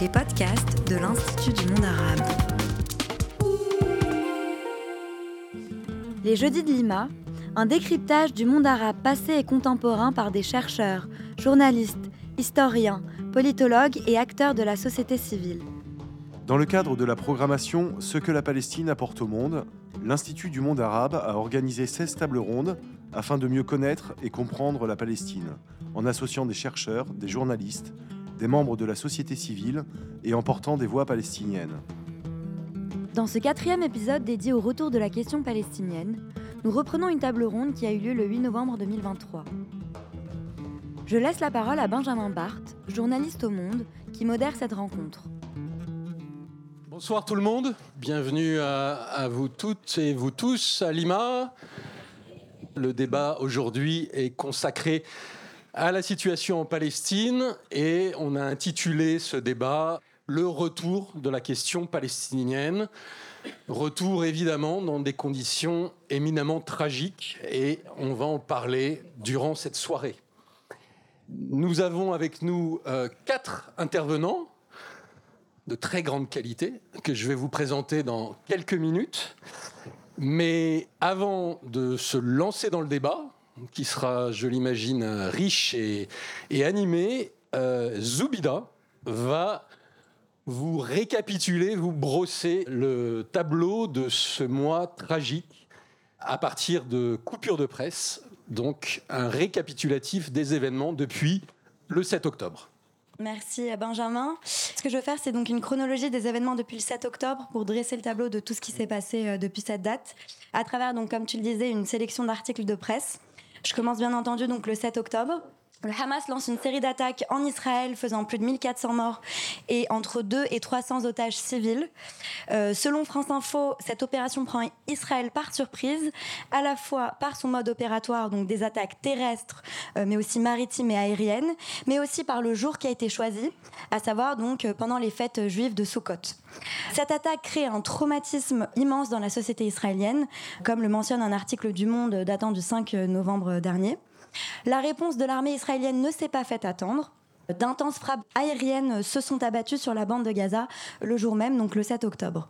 les podcasts de l'Institut du monde arabe. Les Jeudis de Lima, un décryptage du monde arabe passé et contemporain par des chercheurs, journalistes, historiens, politologues et acteurs de la société civile. Dans le cadre de la programmation Ce que la Palestine apporte au monde, l'Institut du monde arabe a organisé 16 tables rondes afin de mieux connaître et comprendre la Palestine, en associant des chercheurs, des journalistes, des membres de la société civile et en portant des voix palestiniennes. Dans ce quatrième épisode dédié au retour de la question palestinienne, nous reprenons une table ronde qui a eu lieu le 8 novembre 2023. Je laisse la parole à Benjamin Barthes, journaliste au Monde, qui modère cette rencontre. Bonsoir tout le monde, bienvenue à, à, vous toutes et vous tous à Lima. Le débat aujourd'hui est consacré à la situation en Palestine et on a intitulé ce débat Le retour de la question palestinienne. Retour évidemment dans des conditions éminemment tragiques et on va en parler durant cette soirée. Nous avons avec nous euh, quatre intervenants de très grande qualité que je vais vous présenter dans quelques minutes. Mais avant de se lancer dans le débat, qui sera, je l'imagine, riche et, et animé, euh, Zoubida va vous récapituler, vous brosser le tableau de ce mois tragique à partir de coupures de presse, donc un récapitulatif des événements depuis le 7 octobre. Merci Benjamin. Ce que je veux faire, c'est donc une chronologie des événements depuis le 7 octobre pour dresser le tableau de tout ce qui s'est passé euh, depuis cette date, à travers, donc, comme tu le disais, une sélection d'articles de presse. Je commence bien entendu donc le 7 octobre. Le Hamas lance une série d'attaques en Israël faisant plus de 1400 morts et entre 2 et 300 otages civils. Euh, selon France Info, cette opération prend Israël par surprise, à la fois par son mode opératoire, donc des attaques terrestres, euh, mais aussi maritimes et aériennes, mais aussi par le jour qui a été choisi, à savoir donc euh, pendant les fêtes juives de Sukkot. Cette attaque crée un traumatisme immense dans la société israélienne, comme le mentionne un article du Monde datant du 5 novembre dernier. La réponse de l'armée israélienne ne s'est pas faite attendre. D'intenses frappes aériennes se sont abattues sur la bande de Gaza le jour même, donc le 7 octobre.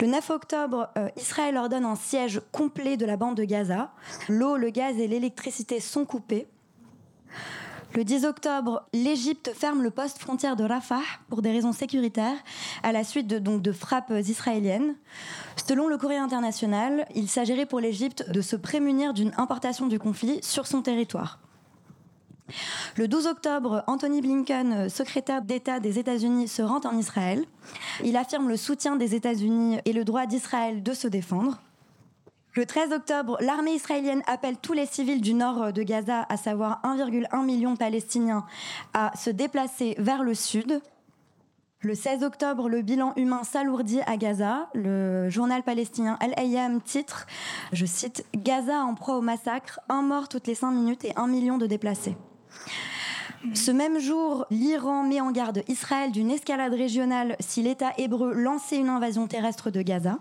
Le 9 octobre, euh, Israël ordonne un siège complet de la bande de Gaza. L'eau, le gaz et l'électricité sont coupés. Le 10 octobre, l'Égypte ferme le poste frontière de Rafah pour des raisons sécuritaires à la suite de, donc, de frappes israéliennes. Selon le courrier international, il s'agirait pour l'Égypte de se prémunir d'une importation du conflit sur son territoire. Le 12 octobre, Anthony Blinken, secrétaire d'État des États-Unis, se rend en Israël. Il affirme le soutien des États-Unis et le droit d'Israël de se défendre. Le 13 octobre, l'armée israélienne appelle tous les civils du nord de Gaza, à savoir 1,1 million de Palestiniens, à se déplacer vers le sud. Le 16 octobre, le bilan humain s'alourdit à Gaza. Le journal palestinien Al-Ayyam titre, je cite, Gaza en proie au massacre, un mort toutes les cinq minutes et un million de déplacés. Ce même jour, l'Iran met en garde Israël d'une escalade régionale si l'État hébreu lançait une invasion terrestre de Gaza.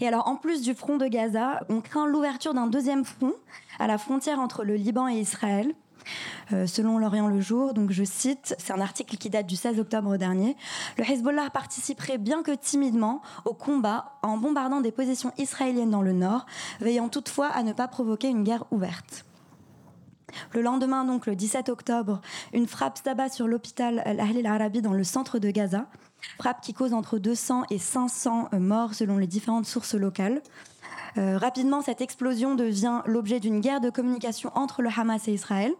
Et alors, en plus du front de Gaza, on craint l'ouverture d'un deuxième front à la frontière entre le Liban et Israël. Euh, selon l'Orient le jour, donc je cite, c'est un article qui date du 16 octobre dernier, le Hezbollah participerait bien que timidement au combat en bombardant des positions israéliennes dans le nord, veillant toutefois à ne pas provoquer une guerre ouverte. Le lendemain, donc le 17 octobre, une frappe s'abat sur l'hôpital Al-Ahli al-Arabi dans le centre de Gaza. Frappe qui cause entre 200 et 500 morts selon les différentes sources locales. Euh, rapidement, cette explosion devient l'objet d'une guerre de communication entre le Hamas et Israël.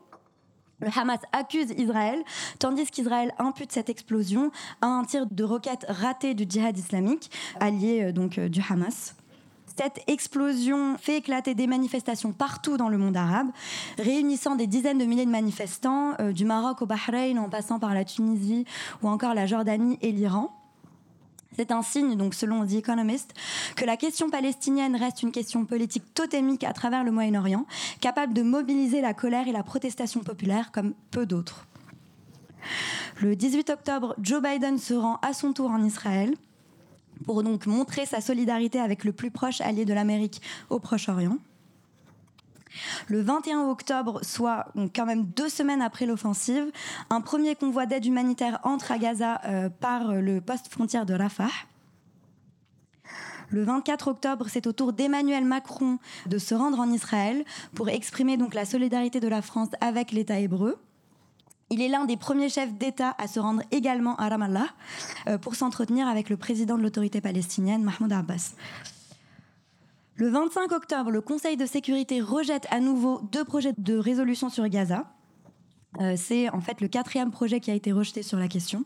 Le Hamas accuse Israël, tandis qu'Israël impute cette explosion à un tir de roquette raté du djihad islamique, allié euh, donc euh, du Hamas. Cette explosion fait éclater des manifestations partout dans le monde arabe, réunissant des dizaines de milliers de manifestants, euh, du Maroc au Bahreïn, en passant par la Tunisie ou encore la Jordanie et l'Iran. C'est un signe, donc selon The Economist, que la question palestinienne reste une question politique totémique à travers le Moyen-Orient, capable de mobiliser la colère et la protestation populaire comme peu d'autres. Le 18 octobre, Joe Biden se rend à son tour en Israël pour donc montrer sa solidarité avec le plus proche allié de l'Amérique au Proche-Orient. Le 21 octobre, soit quand même deux semaines après l'offensive, un premier convoi d'aide humanitaire entre à Gaza euh, par le poste frontière de Rafah. Le 24 octobre, c'est au tour d'Emmanuel Macron de se rendre en Israël pour exprimer donc la solidarité de la France avec l'État hébreu. Il est l'un des premiers chefs d'État à se rendre également à Ramallah euh, pour s'entretenir avec le président de l'autorité palestinienne, Mahmoud Abbas. Le 25 octobre, le Conseil de sécurité rejette à nouveau deux projets de résolution sur Gaza. Euh, c'est en fait le quatrième projet qui a été rejeté sur la question.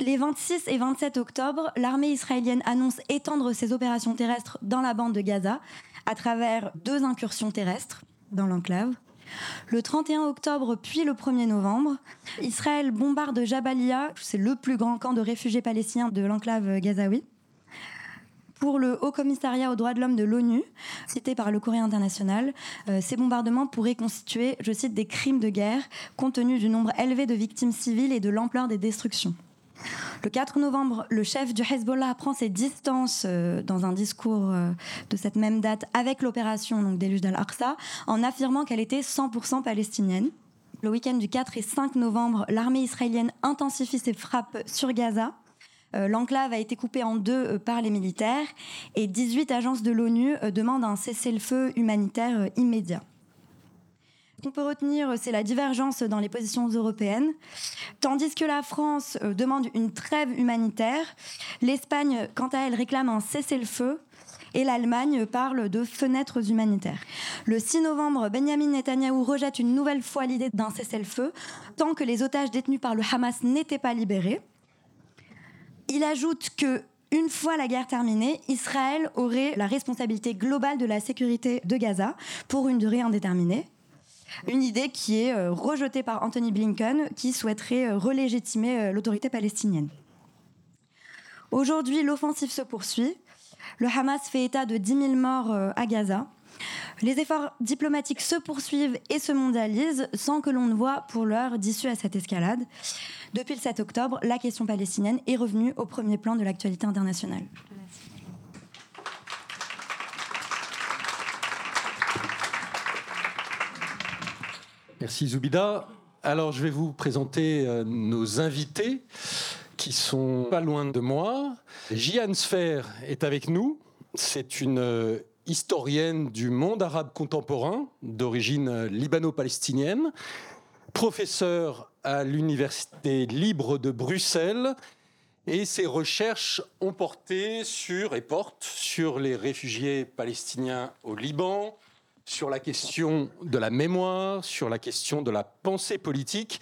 Les 26 et 27 octobre, l'armée israélienne annonce étendre ses opérations terrestres dans la bande de Gaza à travers deux incursions terrestres dans l'enclave. Le 31 octobre puis le 1er novembre, Israël bombarde Jabalia, c'est le plus grand camp de réfugiés palestiniens de l'enclave gazaoui. Pour le Haut Commissariat aux droits de l'homme de l'ONU, cité par le Courrier international, euh, ces bombardements pourraient constituer, je cite, des crimes de guerre compte tenu du nombre élevé de victimes civiles et de l'ampleur des destructions. Le 4 novembre, le chef du Hezbollah prend ses distances euh, dans un discours euh, de cette même date avec l'opération Déluge d'Al-Aqsa en affirmant qu'elle était 100% palestinienne. Le week-end du 4 et 5 novembre, l'armée israélienne intensifie ses frappes sur Gaza. Euh, l'enclave a été coupée en deux par les militaires et 18 agences de l'ONU demandent un cessez-le-feu humanitaire immédiat qu'on peut retenir, c'est la divergence dans les positions européennes. Tandis que la France euh, demande une trêve humanitaire, l'Espagne, quant à elle, réclame un cessez-le-feu et l'Allemagne parle de fenêtres humanitaires. Le 6 novembre, Benjamin Netanyahou rejette une nouvelle fois l'idée d'un cessez-le-feu tant que les otages détenus par le Hamas n'étaient pas libérés. Il ajoute que une fois la guerre terminée, Israël aurait la responsabilité globale de la sécurité de Gaza pour une durée indéterminée. Une idée qui est euh, rejetée par Anthony Blinken, qui souhaiterait euh, relégitimer euh, l'autorité palestinienne. Aujourd'hui, l'offensive se poursuit. Le Hamas fait état de 10 000 morts à Gaza. Les efforts diplomatiques se poursuivent et se mondialisent sans que l'on ne voit pour l'heure d'issue à cette escalade. Depuis le 7 octobre, la question palestinienne est revenue au premier plan de l'actualité internationale. Merci Zoubida. Alors je vais vous présenter euh, nos invités qui sont pas loin de moi. Jian Sfer est avec nous. C'est une euh, historienne du monde arabe contemporain d'origine euh, libano-palestinienne, professeure à l'Université libre de Bruxelles et ses recherches ont porté sur et portent sur les réfugiés palestiniens au Liban, sur la question de la mémoire, sur la question de la pensée politique.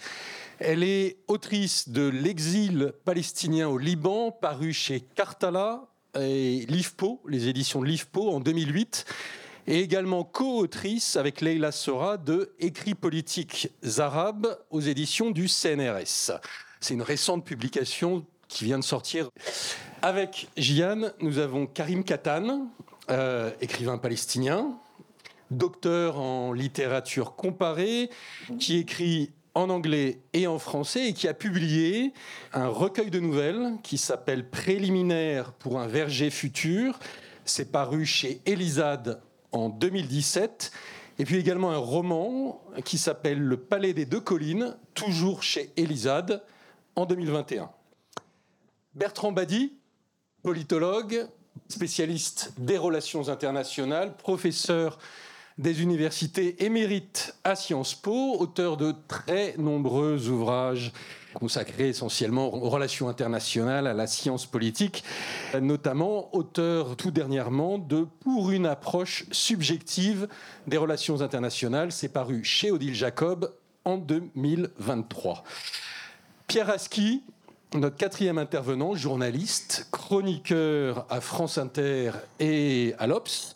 Elle est autrice de L'exil palestinien au Liban, paru chez Cartala et Livpo, les éditions Livpo en 2008, et également co-autrice avec Leila Sora de Écrits politiques arabes aux éditions du CNRS. C'est une récente publication qui vient de sortir. Avec Jian, nous avons Karim Katan, euh, écrivain palestinien, docteur en littérature comparée, qui écrit en anglais et en français et qui a publié un recueil de nouvelles qui s'appelle Préliminaire pour un verger futur. C'est paru chez Elisade en 2017. Et puis également un roman qui s'appelle Le Palais des Deux Collines, toujours chez Elisade en 2021. Bertrand Badi, politologue, spécialiste des relations internationales, professeur des universités émérites à Sciences Po, auteur de très nombreux ouvrages consacrés essentiellement aux relations internationales, à la science politique, notamment auteur tout dernièrement de Pour une approche subjective des relations internationales. C'est paru chez Odile Jacob en 2023. Pierre Aski, notre quatrième intervenant, journaliste, chroniqueur à France Inter et à l'Obs,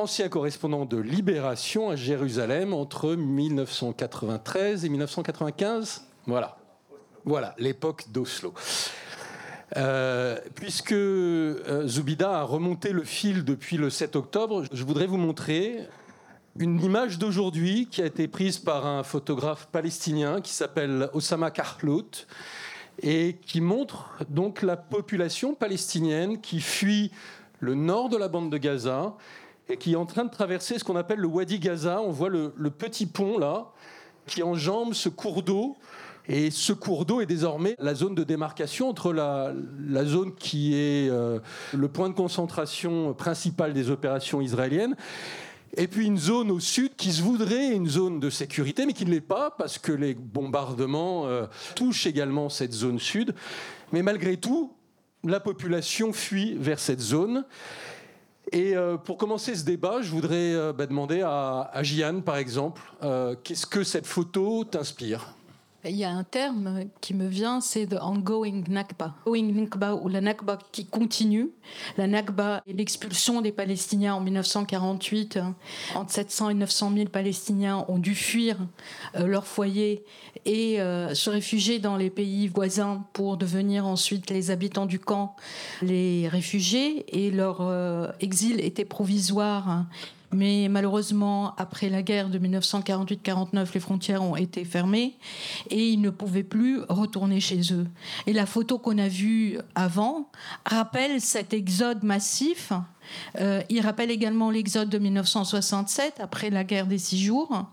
ancien correspondant de Libération à Jérusalem entre 1993 et 1995. Voilà. Voilà, l'époque d'Oslo. Euh, puisque euh, Zoubida a remonté le fil depuis le 7 octobre, je voudrais vous montrer une image d'aujourd'hui qui a été prise par un photographe palestinien qui s'appelle Osama Kahlout et qui montre donc la population palestinienne qui fuit le nord de la bande de Gaza qui est en train de traverser ce qu'on appelle le Wadi Gaza. On voit le, petit pont là qui enjambe ce cours d'eau. Et ce cours d'eau est désormais la zone de démarcation entre la, zone qui est euh, le point de concentration principal des opérations israéliennes et puis une zone au sud qui se voudrait une zone de sécurité, mais qui ne l'est pas parce que les bombardements euh, touchent également cette zone sud. Mais malgré tout, la population fuit vers cette zone. Et euh, pour commencer ce débat, je voudrais euh, bah, demander à, à Gianne, par exemple, qu'est-ce que cette photo t'inspire? Il y a un terme qui me vient, c'est the ongoing Nakba. Ongoing Nakba ou la Nakba qui continue. La Nakba est l'expulsion des Palestiniens en 1948. Entre 700 et 900 000 Palestiniens ont dû fuir euh, leur foyer et euh, se réfugier dans les pays voisins pour devenir ensuite les habitants du camp, les réfugiés. Et leur euh, exil était provisoire mais malheureusement, après la guerre de 1948-49, les frontières ont été fermées et ils ne pouvaient plus retourner chez eux. Et la photo qu'on a vue avant rappelle cet exode massif euh, il rappelle également l'exode de 1967, après la guerre des six jours,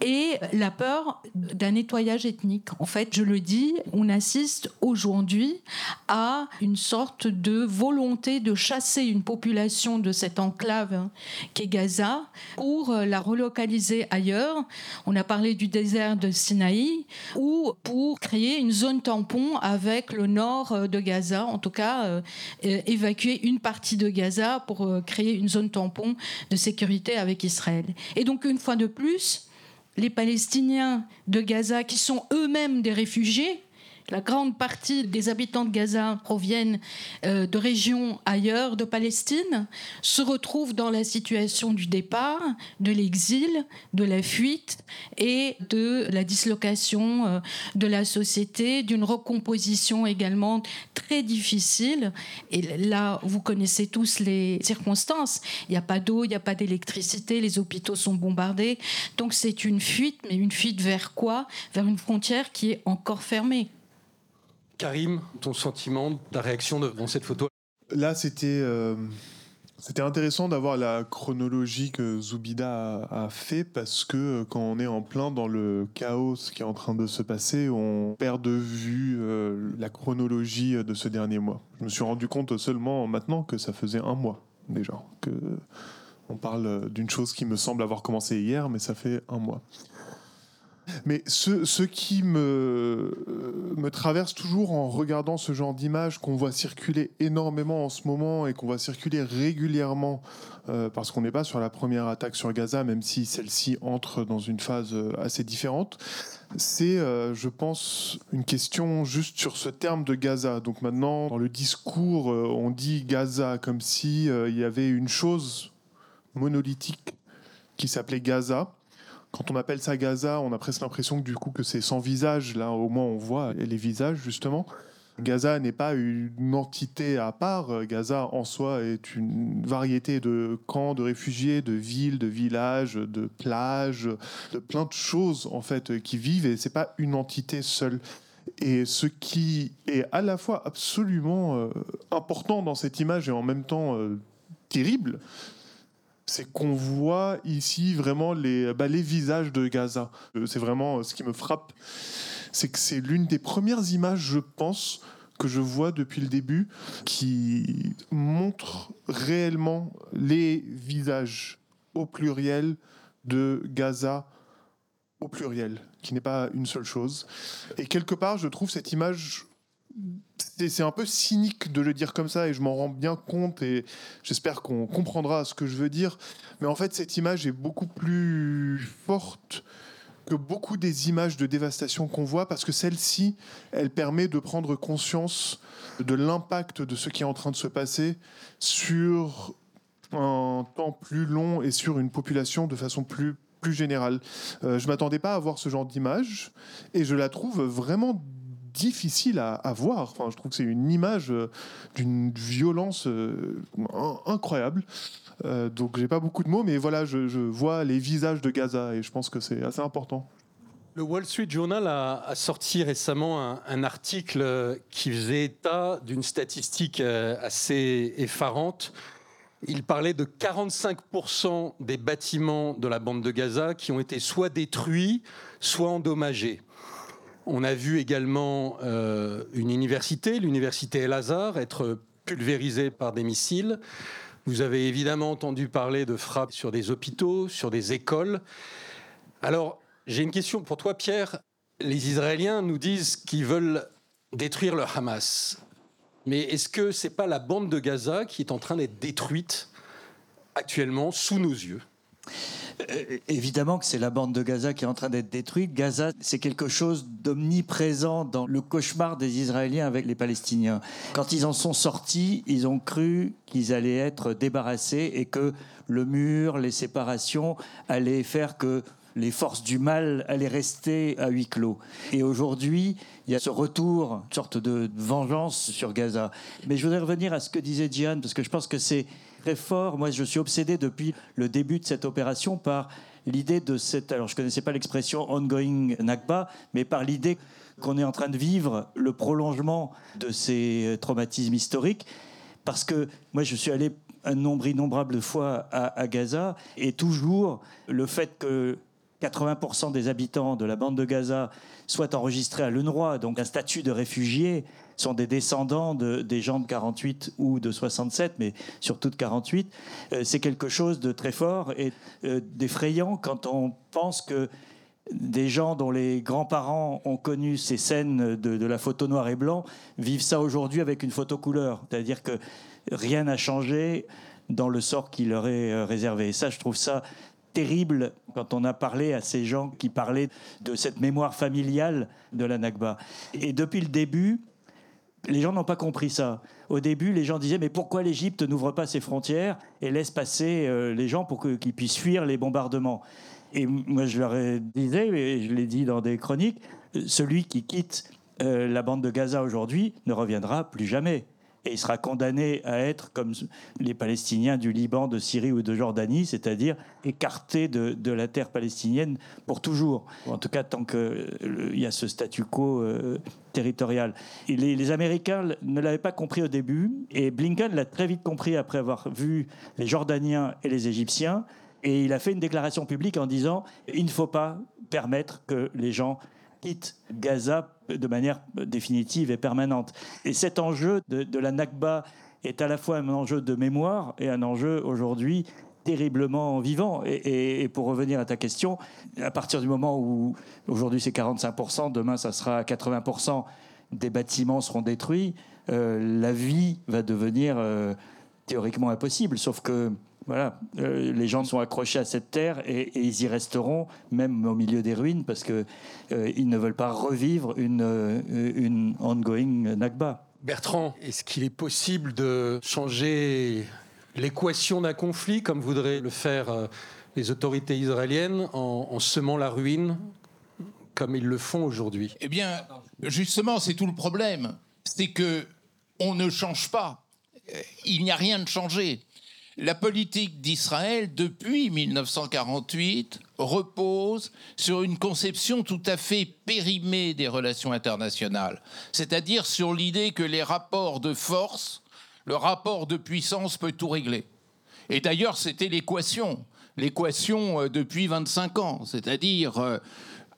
et la peur d'un nettoyage ethnique. En fait, je le dis, on assiste aujourd'hui à une sorte de volonté de chasser une population de cette enclave qu'est Gaza pour la relocaliser ailleurs. On a parlé du désert de Sinaï, ou pour créer une zone tampon avec le nord de Gaza, en tout cas euh, évacuer une partie de Gaza pour euh, créer une zone tampon de sécurité avec Israël. Et donc, une fois de plus, les Palestiniens de Gaza, qui sont eux-mêmes des réfugiés, la grande partie des habitants de Gaza proviennent euh, de régions ailleurs de Palestine, se retrouvent dans la situation du départ, de l'exil, de la fuite et de la dislocation euh, de la société, d'une recomposition également très difficile. Et là, vous connaissez tous les circonstances. Il n'y a pas d'eau, il n'y a pas d'électricité, les hôpitaux sont bombardés. Donc c'est une fuite, mais une fuite vers quoi? Vers une frontière qui est encore fermée. Karim, ton sentiment, ta réaction devant cette photo? Là, c'était euh, c'était intéressant d'avoir la chronologie que Zoubida a, fait parce que euh, quand on est en plein dans le chaos qui est en train de se passer, on perd de vue euh, la chronologie de ce dernier mois. Je me suis rendu compte seulement maintenant que ça faisait un mois déjà que on parle d'une chose qui me semble avoir commencé hier, mais ça fait un mois. Mais ce, qui me, me traverse toujours en regardant ce genre d'images qu'on voit circuler énormément en ce moment et qu'on voit circuler régulièrement, euh, parce qu'on n'est pas sur la première attaque sur Gaza, même si celle-ci entre dans une phase euh, assez différente, c'est, euh, je pense, une question juste sur ce terme de Gaza. Donc maintenant, dans le discours, on dit Gaza comme si il y avait une chose monolithique qui s'appelait Gaza quand on appelle ça Gaza, on a presque l'impression que du coup que c'est sans visage. Là, au moins, on voit les visages justement. Gaza n'est pas une entité à part. Gaza en soi est une variété de camps, de réfugiés, de villes, de villages, de plages, de plein de choses en fait qui vivent et c'est pas une entité seule. Et ce qui est à la fois absolument euh, important dans cette image et en même temps euh, terrible, c'est qu'on voit ici vraiment les, bah, les visages de Gaza. Euh, c'est vraiment euh, ce qui me frappe. C'est que c'est l'une des premières images, je pense, que je vois depuis le début qui montre réellement les visages au pluriel de Gaza au pluriel, qui n'est pas une seule chose. Et quelque part, je trouve cette image c'est un peu cynique de le dire comme ça et je m'en rends bien compte et j'espère qu'on comprendra ce que je veux dire. Mais en fait, cette image est beaucoup plus forte que beaucoup des images de dévastation qu'on voit parce que celle-ci, elle permet de prendre conscience de l'impact de ce qui est en train de se passer sur un temps plus long et sur une population de façon plus plus générale. Euh, je m'attendais pas à voir ce genre d'image et je la trouve vraiment difficile à, voir. Enfin, je trouve que c'est une image euh, d'une violence euh, incroyable. Euh, donc, j'ai pas beaucoup de mots, mais voilà, je, vois les visages de Gaza et je pense que c'est assez important. Le Wall Street Journal a, sorti récemment un, article qui faisait état d'une statistique assez effarante. il parlait de 45% des bâtiments de la bande de Gaza qui ont été soit détruits, soit endommagés. On a vu également euh, une université, l'université El-Azhar, être pulvérisée par des missiles. Vous avez évidemment entendu parler de frappes sur des hôpitaux, sur des écoles. Alors, j'ai une question pour toi, Pierre. Les Israéliens nous disent qu'ils veulent détruire le Hamas. Mais est-ce que c'est pas la bande de Gaza qui est en train d'être détruite actuellement sous nos yeux? Évidemment que c'est la bande de Gaza qui est en train d'être détruite. Gaza, c'est quelque chose d'omniprésent dans le cauchemar des Israéliens avec les Palestiniens. Quand ils en sont sortis, ils ont cru qu'ils allaient être débarrassés et que le mur, les séparations allaient faire que les forces du mal allaient rester à huis clos. Et aujourd'hui, il y a ce retour, une sorte de vengeance sur Gaza. Mais je voudrais revenir à ce que disait Diane, parce que je pense que c'est très fort. Moi, je suis obsédé depuis le début de cette opération par l'idée de cette. Alors, je ne connaissais pas l'expression ongoing Nakba, mais par l'idée qu'on est en train de vivre le prolongement de ces traumatismes historiques. Parce que moi, je suis allé un nombre innombrable de fois à, à Gaza, et toujours le fait que 80% des habitants de la bande de Gaza soient enregistrés à l'UNRWA, donc un statut de réfugié, sont des descendants de, des gens de 48 ou de 67, mais surtout de 48, euh, c'est quelque chose de très fort et euh, d'effrayant quand on pense que des gens dont les grands-parents ont connu ces scènes de, de, la photo noir et blanc vivent ça aujourd'hui avec une photo couleur. C'est-à-dire que rien n'a changé dans le sort qui leur est euh, réservé. Et ça, je trouve ça terrible quand on a parlé à ces gens qui parlaient de cette mémoire familiale de la Nakba. Et depuis le début, les gens n'ont pas compris ça. Au début, les gens disaient mais pourquoi l'Égypte n'ouvre pas ses frontières et laisse passer euh, les gens pour qu'ils puissent fuir les bombardements? Et moi, je leur disais, et je l'ai dit dans des chroniques, celui qui quitte euh, la bande de Gaza aujourd'hui ne reviendra plus jamais et il sera condamné à être comme les Palestiniens du Liban, de Syrie ou de Jordanie, c'est-à-dire écarté de, de, la terre palestinienne pour toujours. En tout cas, tant qu'il euh, y a ce statu quo euh, territorial. Les, les, Américains ne l'avaient pas compris au début, et Blinken l'a très vite compris après avoir vu les Jordaniens et les Égyptiens, et il a fait une déclaration publique en disant il ne faut pas permettre que les gens quittent Gaza de manière définitive et permanente. Et cet enjeu de, la Nakba est à la fois un enjeu de mémoire et un enjeu aujourd'hui terriblement vivant. Et, pour revenir à ta question, à partir du moment où aujourd'hui c'est 45%, demain ça sera 80%, des bâtiments seront détruits, euh, la vie va devenir euh, théoriquement impossible. Sauf que voilà, euh, les gens sont accrochés à cette terre et, et, ils y resteront, même au milieu des ruines, parce qu'ils euh, ne veulent pas revivre une, euh, une ongoing Nakba. Bertrand, est-ce qu'il est possible de changer l'équation d'un conflit, comme voudraient le faire les autorités israéliennes, en, en semant la ruine, comme ils le font aujourd'hui? Eh bien, justement, c'est tout le problème. C'est que on ne change pas. Il n'y a rien de changé. La politique d'Israël depuis 1948 repose sur une conception tout à fait périmée des relations internationales, c'est-à-dire sur l'idée que les rapports de force, le rapport de puissance peut tout régler. Et d'ailleurs, c'était l'équation, l'équation depuis 25 ans, c'est-à-dire euh,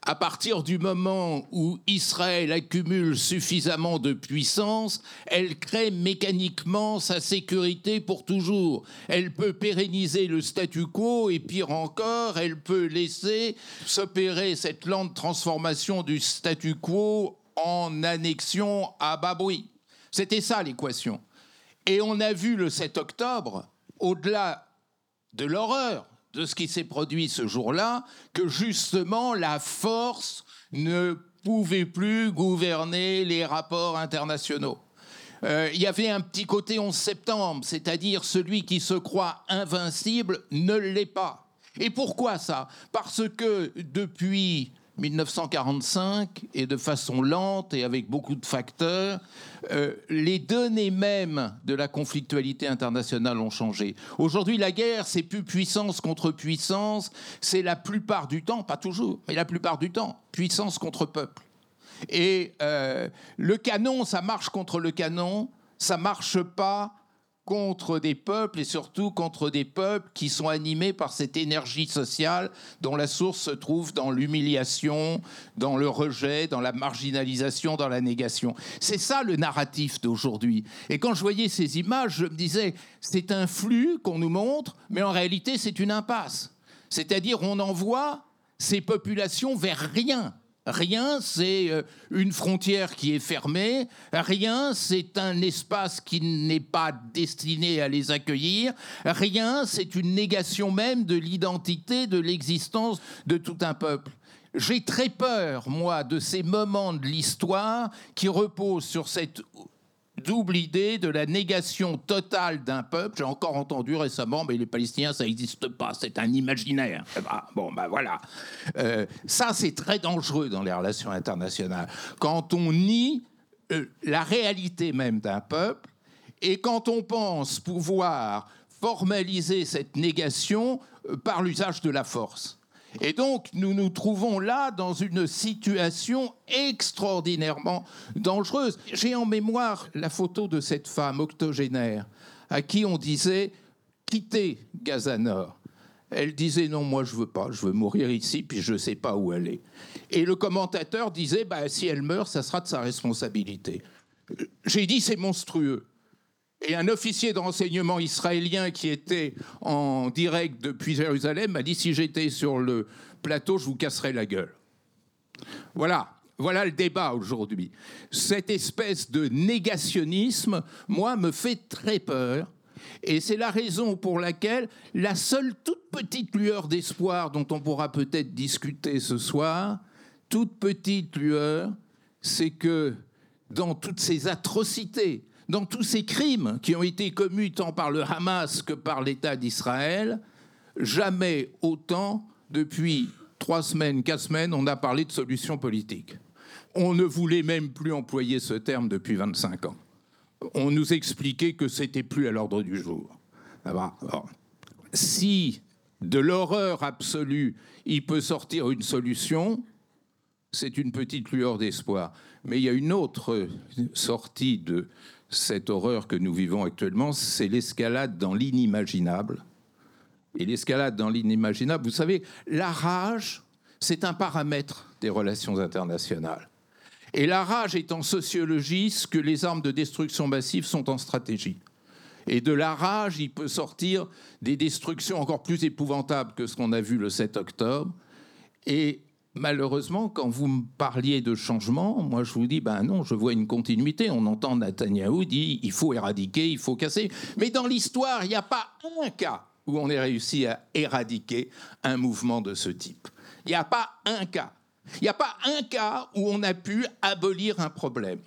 à partir du moment où Israël accumule suffisamment de puissance, elle crée mécaniquement sa sécurité pour toujours. Elle peut pérenniser le statu quo et pire encore, elle peut laisser s'opérer cette lente transformation du statu quo en annexion à bas bruit. C'était ça l'équation. Et on a vu le 7 octobre, au-delà de l'horreur de ce qui s'est produit ce jour-là que justement la force ne pouvait plus gouverner les rapports internationaux. Euh, il y avait un petit côté 11 septembre, c'est-à-dire celui qui se croit invincible ne l'est pas. Et pourquoi ça? Parce que depuis 1945 et de façon lente et avec beaucoup de facteurs, euh, les données mêmes de la conflictualité internationale ont changé. Aujourd'hui, la guerre, c'est plus puissance contre puissance, c'est la plupart du temps, pas toujours, mais la plupart du temps, puissance contre peuple. Et euh, le canon, ça marche contre le canon, ça marche pas contre des peuples et surtout contre des peuples qui sont animés par cette énergie sociale dont la source se trouve dans l'humiliation, dans le rejet, dans la marginalisation, dans la négation. C'est ça le narratif d'aujourd'hui. Et quand je voyais ces images, je me disais, c'est un flux qu'on nous montre, mais en réalité c'est une impasse. C'est-à-dire on envoie ces populations vers rien. Rien, c'est euh, une frontière qui est fermée. Rien, c'est un espace qui n'est pas destiné à les accueillir. Rien, c'est une négation même de l'identité, de l'existence de tout un peuple. J'ai très peur, moi, de ces moments de l'histoire qui reposent sur cette double idée de la négation totale d'un peuple. J'ai encore entendu récemment, mais les Palestiniens, ça n'existe pas, c'est un imaginaire. Eh ben, bon, ben voilà. Euh, ça, c'est très dangereux dans les relations internationales. Quand on nie euh, la réalité même d'un peuple et quand on pense pouvoir formaliser cette négation euh, par l'usage de la force. Et donc, nous nous trouvons là dans une situation extraordinairement dangereuse. J'ai en mémoire la photo de cette femme octogénaire à qui on disait quittez Gaza Nord. Elle disait non, moi je veux pas, je veux mourir ici, puis je ne sais pas où est. Et le commentateur disait bah, si elle meurt, ça sera de sa responsabilité. J'ai dit c'est monstrueux. Et un officier de renseignement israélien qui était en direct depuis Jérusalem m'a dit si j'étais sur le plateau, je vous casserais la gueule. Voilà. Voilà le débat aujourd'hui. Cette espèce de négationnisme, moi, me fait très peur. Et c'est la raison pour laquelle la seule toute petite lueur d'espoir dont on pourra peut-être discuter ce soir, toute petite lueur, c'est que dans toutes ces atrocités, dans tous ces crimes qui ont été commis tant par le Hamas que par l'État d'Israël, jamais autant, depuis trois semaines, quatre semaines, on a parlé de solutions politiques. On ne voulait même plus employer ce terme depuis 25 ans. On nous expliquait que c'était plus à l'ordre du jour. si de l'horreur absolue, il peut sortir une solution, c'est une petite lueur d'espoir. Mais il y a une autre sortie de cette horreur que nous vivons actuellement, c'est l'escalade dans l'inimaginable. Et l'escalade dans l'inimaginable, vous savez, la rage, c'est un paramètre des relations internationales. Et la rage est en sociologie ce que les armes de destruction massive sont en stratégie. Et de la rage, il peut sortir des destructions encore plus épouvantables que ce qu'on a vu le 7 octobre. Et malheureusement, quand vous me parliez de changement, moi je vous dis, ben non, je vois une continuité. On entend Netanyahou dire, il faut éradiquer, il faut casser. Mais dans l'histoire, il n'y a pas un cas où on ait réussi à éradiquer un mouvement de ce type. Il n'y a pas un cas. Il n'y a pas un cas où on a pu abolir un problème.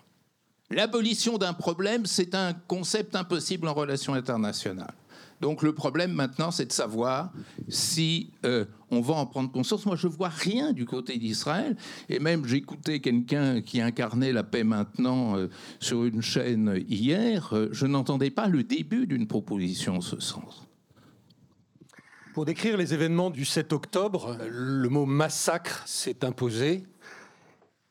L'abolition d'un problème, c'est un concept impossible en relation internationale. Donc le problème maintenant, c'est de savoir si euh, on va en prendre conscience. Moi, je vois rien du côté d'Israël. Et même, j'écoutais quelqu'un qui incarnait la paix maintenant euh, sur une chaîne hier. Euh, je n'entendais pas le début d'une proposition en ce sens. Pour décrire les événements du 7 octobre, le mot massacre s'est imposé.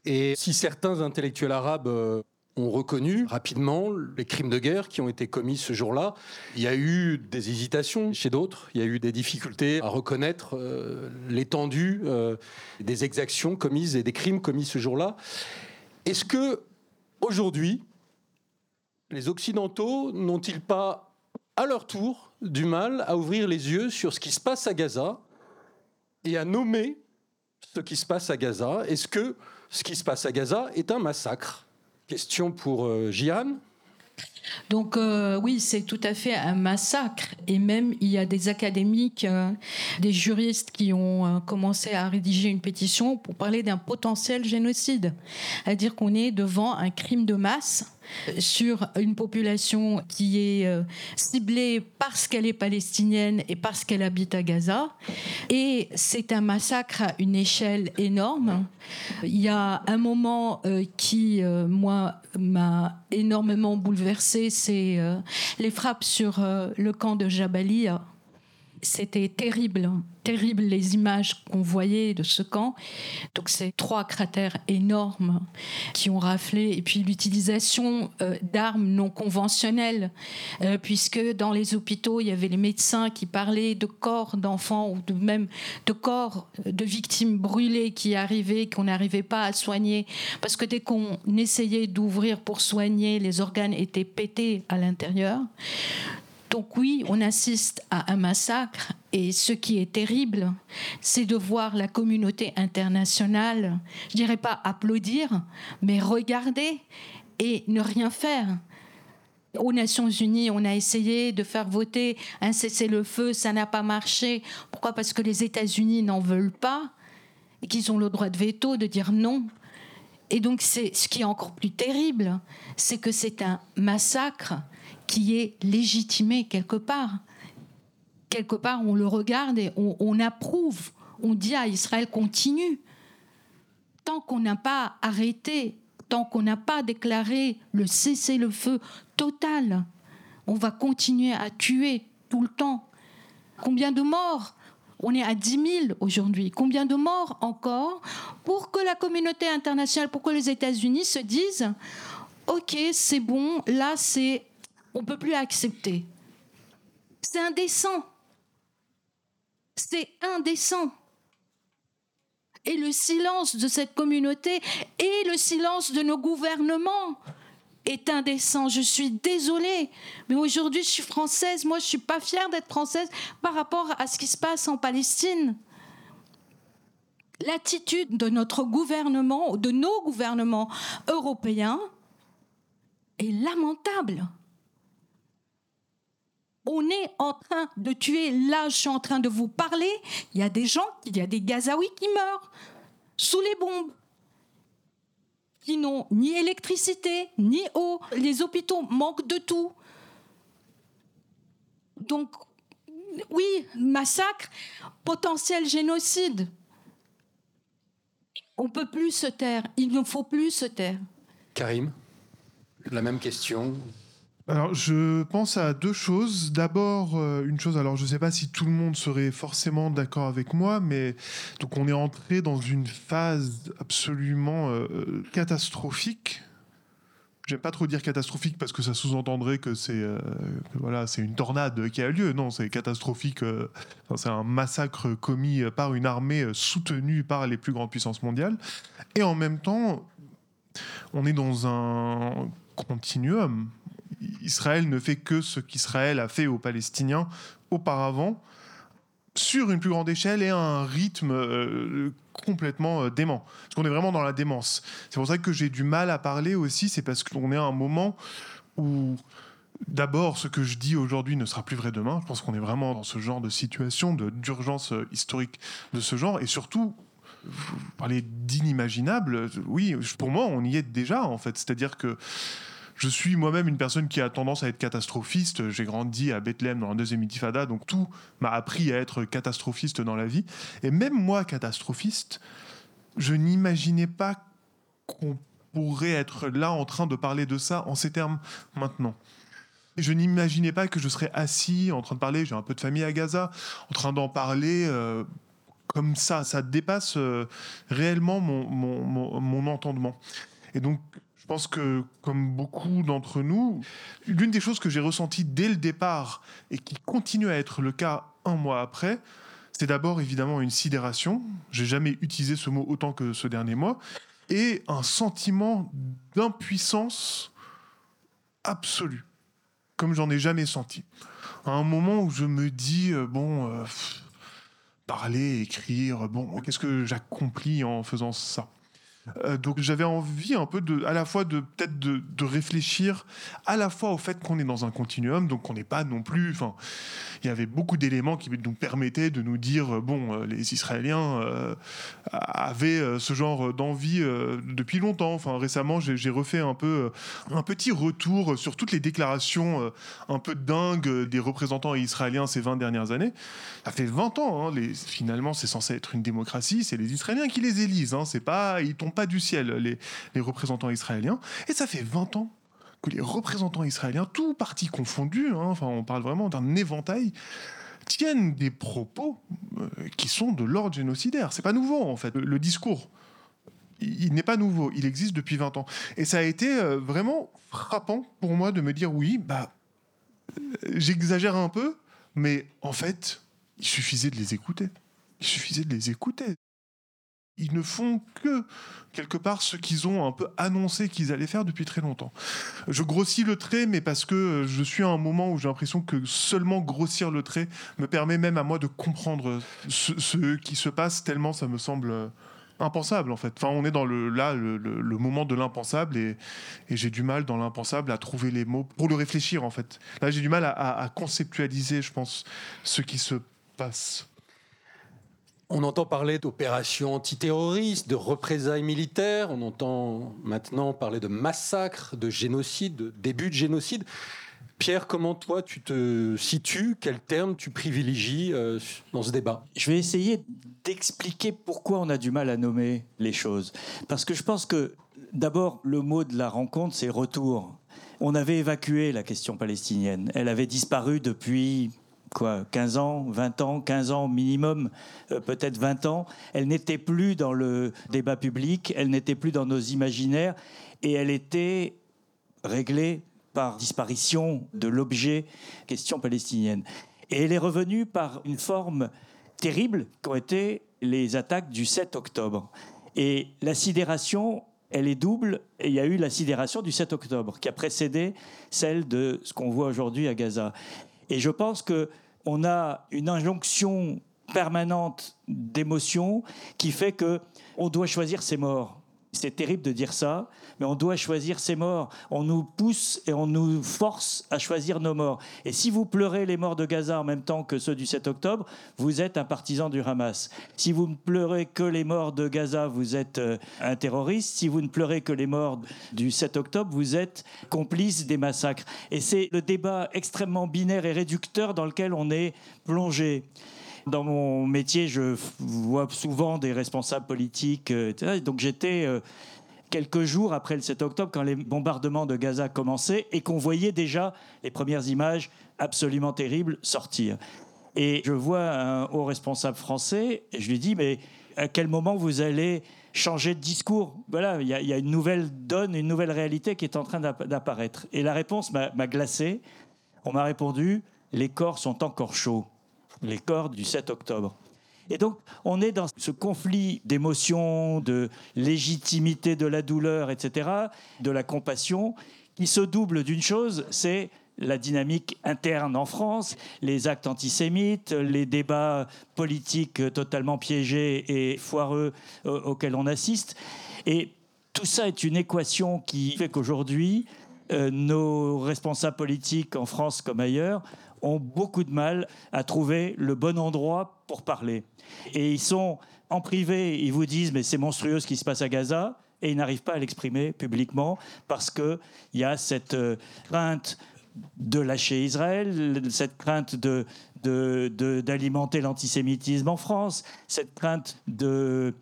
Et si certains intellectuels arabes ont reconnu rapidement les crimes de guerre qui ont été commis ce jour-là. Il y a eu des hésitations chez d'autres, il y a eu des difficultés à reconnaître euh, l'étendue euh, des exactions commises et des crimes commis ce jour-là. Est-ce que aujourd'hui, les Occidentaux n'ont-ils pas à leur tour du mal à ouvrir les yeux sur ce qui se passe à Gaza et à nommer ce qui se passe à Gaza? Est-ce que ce qui se passe à Gaza est un massacre? Question pour euh, donc euh, oui, c'est tout à fait un massacre. Et même, il y a des académiques, euh, des juristes qui ont euh, commencé à rédiger une pétition pour parler d'un potentiel génocide. C'est-à-dire qu'on est devant un crime de masse sur une population qui est euh, ciblée parce qu'elle est palestinienne et parce qu'elle habite à Gaza. Et c'est un massacre à une échelle énorme. Il y a un moment euh, qui, euh, moi, m'a énormément bouleversé, c'est les frappes sur le camp de Jabalia c'était terrible, terrible les images qu'on voyait de ce camp. Donc ces trois cratères énormes qui ont raflé, et puis l'utilisation euh, d'armes non conventionnelles, euh, puisque dans les hôpitaux, il y avait les médecins qui parlaient de corps d'enfants ou de même de corps de victimes brûlées qui arrivaient, qu'on n'arrivait pas à soigner, parce que dès qu'on essayait d'ouvrir pour soigner, les organes étaient pétés à l'intérieur. Donc oui, on assiste à un massacre et ce qui est terrible, c'est de voir la communauté internationale, je dirais pas applaudir, mais regarder et ne rien faire. Aux Nations Unies, on a essayé de faire voter un cessez-le-feu, ça n'a pas marché. Pourquoi? Parce que les États-Unis n'en veulent pas et qu'ils ont le droit de veto de dire non. Et donc, c'est ce qui est encore plus terrible, c'est que c'est un massacre qui est légitimé quelque part. Quelque part, on le regarde et on, approuve. On dit à Israël continue. Tant qu'on n'a pas arrêté, tant qu'on n'a pas déclaré le cessez-le-feu total, on va continuer à tuer tout le temps. Combien de morts? On est à 10 000 aujourd'hui. Combien de morts encore? Pour que la communauté internationale, pour que les États-Unis se disent OK, c'est bon, là, c'est on ne peut plus accepter. C'est indécent. C'est indécent. Et le silence de cette communauté et le silence de nos gouvernements est indécent. Je suis désolée, mais aujourd'hui je suis française. Moi, je suis pas fière d'être française par rapport à ce qui se passe en Palestine. L'attitude de notre gouvernement, de nos gouvernements européens, est lamentable on est en train de tuer. Là, je suis en train de vous parler. Il y a des gens, il y a des Gazaouis qui meurent sous les bombes, qui n'ont ni électricité, ni eau. Les hôpitaux manquent de tout. Donc, oui, massacre, potentiel génocide. On peut plus se taire. Il ne faut plus se taire. Karim, la même question. Alors, je pense à deux choses. D'abord, euh, une chose, alors je ne sais pas si tout le monde serait forcément d'accord avec moi, mais donc on est entré dans une phase absolument euh, catastrophique. J'aime pas trop dire catastrophique parce que ça sous-entendrait que c'est euh, voilà, c'est une tornade qui a lieu. Non, c'est catastrophique. c'est un massacre commis par une armée soutenue par les plus grandes puissances mondiales. Et en même temps, on est dans un continuum Israël ne fait que ce qu'Israël a fait aux Palestiniens auparavant, sur une plus grande échelle et à un rythme euh, complètement euh, dément. Parce qu'on est vraiment dans la démence. C'est pour ça que j'ai du mal à parler aussi, c'est parce qu'on est à un moment où D'abord, ce que je dis aujourd'hui ne sera plus vrai demain. Je pense qu'on est vraiment dans ce genre de situation, d'urgence euh, historique de ce genre. Et surtout, vous parlez d'inimaginable. Oui, pour moi, on y est déjà, en fait. C'est-à-dire que je suis moi-même une personne qui a tendance à être catastrophiste. J'ai grandi à Bethléem dans la deuxième intifada, donc tout m'a appris à être catastrophiste dans la vie. Et même moi, catastrophiste, je n'imaginais pas qu'on pourrait être là en train de parler de ça en ces termes maintenant. Je n'imaginais pas que je serais assis en train de parler, j'ai un peu de famille à Gaza, en train d'en parler euh, comme ça. Ça dépasse euh, réellement mon, mon, mon entendement. Et donc, je pense que, comme beaucoup d'entre nous, l'une des choses que j'ai ressenties dès le départ et qui continue à être le cas un mois après, c'est d'abord évidemment une sidération. J'ai jamais utilisé ce mot autant que ce dernier mois. Et un sentiment d'impuissance absolue, comme j'en ai jamais senti. À un moment où je me dis, euh, bon, euh, parler, écrire, bon, qu'est-ce que j'accomplis en faisant ça? Euh, donc j'avais envie un peu de, à la fois de peut-être de, de, réfléchir à la fois au fait qu'on est dans un continuum, donc on n'est pas non plus. Enfin, il y avait beaucoup d'éléments qui nous permettaient de nous dire bon, euh, les Israéliens euh, avaient ce genre d'envie depuis longtemps. Enfin, récemment, j'ai refait un peu un petit retour sur toutes les déclarations un peu dingues des représentants israéliens ces 20 dernières années. Ça fait 20 ans. Hein, finalement, c'est censé être une démocratie. C'est les Israéliens qui les élisent. Hein, c'est pas pas du ciel, les, représentants israéliens. Et ça fait 20 ans que les représentants israéliens, tous partis confondus, hein, enfin on parle vraiment d'un éventail, tiennent des propos euh, qui sont de l'ordre génocidaire. C'est pas nouveau en fait. Le, discours, il, n'est pas nouveau. Il existe depuis 20 ans. Et ça a été euh, vraiment frappant pour moi de me dire oui, bah, j'exagère un peu, mais en fait, il suffisait de les écouter. Il suffisait de les écouter ils ne font que, quelque part, ce qu'ils ont un peu annoncé qu'ils allaient faire depuis très longtemps. Je grossis le trait, mais parce que je suis à un moment où j'ai l'impression que seulement grossir le trait me permet même à moi de comprendre ce, qui se passe, tellement ça me semble impensable en fait. Enfin, on est dans le, là le, moment de l'impensable et, j'ai du mal dans l'impensable à trouver les mots pour le réfléchir en fait. Là, j'ai du mal à conceptualiser, je pense, ce qui se passe. On entend parler d'opérations antiterroristes, de représailles militaires, on entend maintenant parler de massacres, de génocide, de début de génocide. Pierre, comment toi tu te situes? Quel terme tu privilégies euh, dans ce débat? Je vais essayer d'expliquer pourquoi on a du mal à nommer les choses. Parce que je pense que d'abord, le mot de la rencontre, c'est retour. On avait évacué la question palestinienne. Elle avait disparu depuis quoi, 15 ans, 20 ans, 15 ans minimum, euh, peut-être 20 ans. Elle n'était plus dans le débat public, elle n'était plus dans nos imaginaires, et elle était réglée par disparition de l'objet question palestinienne. Et elle est revenue par une forme terrible qu'ont été les attaques du 7 octobre. Et la sidération, elle est double. Et il y a eu la sidération du 7 octobre qui a précédé celle de ce qu'on voit aujourd'hui à Gaza. Et je pense que on a une injonction permanente d'émotion qui fait que on doit choisir ses morts. C'est terrible de dire ça, mais on doit choisir ses morts. On nous pousse et on nous force à choisir nos morts. Et si vous pleurez les morts de Gaza en même temps que ceux du 7 octobre, vous êtes un partisan du Hamas. Si vous ne pleurez que les morts de Gaza, vous êtes euh, un terroriste. Si vous ne pleurez que les morts du 7 octobre, vous êtes complice des massacres. Et c'est le débat extrêmement binaire et réducteur dans lequel on est plongé. Dans mon métier, je vois souvent des responsables politiques, euh, etc. Donc j'étais euh, quelques jours après le 7 octobre, quand les bombardements de Gaza commençaient et qu'on voyait déjà les premières images absolument terribles sortir. Et je vois un haut responsable français et je lui dis, mais à quel moment vous allez changer de discours? Voilà, il y, y, a une nouvelle donne, une nouvelle réalité qui est en train d'apparaître. Et la réponse m'a glacé. On m'a répondu, les corps sont encore chauds les corps du 7 octobre. Et donc, on est dans ce conflit d'émotions, de légitimité de la douleur, etc., de la compassion, qui se double d'une chose, c'est la dynamique interne en France, les actes antisémites, les débats politiques totalement piégés et foireux euh, auxquels on assiste. Et tout ça est une équation qui fait qu'aujourd'hui, euh, nos responsables politiques en France comme ailleurs ont beaucoup de mal à trouver le bon endroit pour parler. Et ils sont en privé, ils vous disent mais c'est monstrueux ce qui se passe à Gaza, et ils n'arrivent pas à l'exprimer publiquement parce qu'il y a cette euh, crainte de lâcher Israël, cette crainte de, d'alimenter l'antisémitisme en France, cette crainte de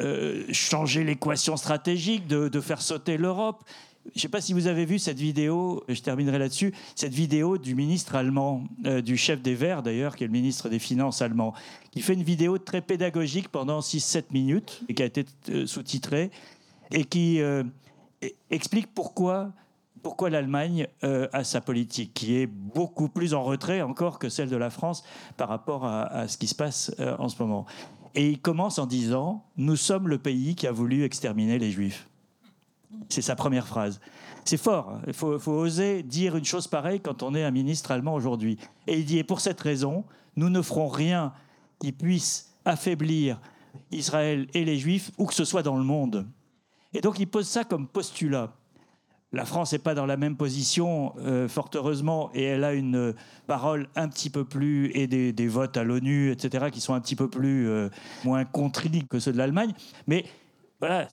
euh, changer l'équation stratégique, de, de, faire sauter l'Europe. Je ne sais pas si vous avez vu cette vidéo, je terminerai là-dessus, cette vidéo du ministre allemand, euh, du chef des Verts d'ailleurs, qui est le ministre des Finances allemand, qui fait une vidéo très pédagogique pendant 6-7 minutes qui a été euh, sous-titrée et qui euh, explique pourquoi, pourquoi l'Allemagne a sa politique, qui est beaucoup plus en retrait encore que celle de la France par rapport à ce qui se passe en ce moment. Et il commence en disant, nous sommes le pays qui a voulu exterminer les Juifs. C'est sa première phrase. C'est fort. Il faut, oser dire une chose pareille quand on est un ministre allemand aujourd'hui. Et il dit, et pour cette raison, nous ne ferons rien qui puisse affaiblir Israël et les Juifs, où que ce soit dans le monde. Et donc il pose ça comme postulat. La France n'est pas dans la même position, euh, fort heureusement, et elle a une parole un petit peu plus, et des, votes à l'ONU, etc., qui sont un petit peu plus, euh, moins contrit que ceux de l'Allemagne. Mais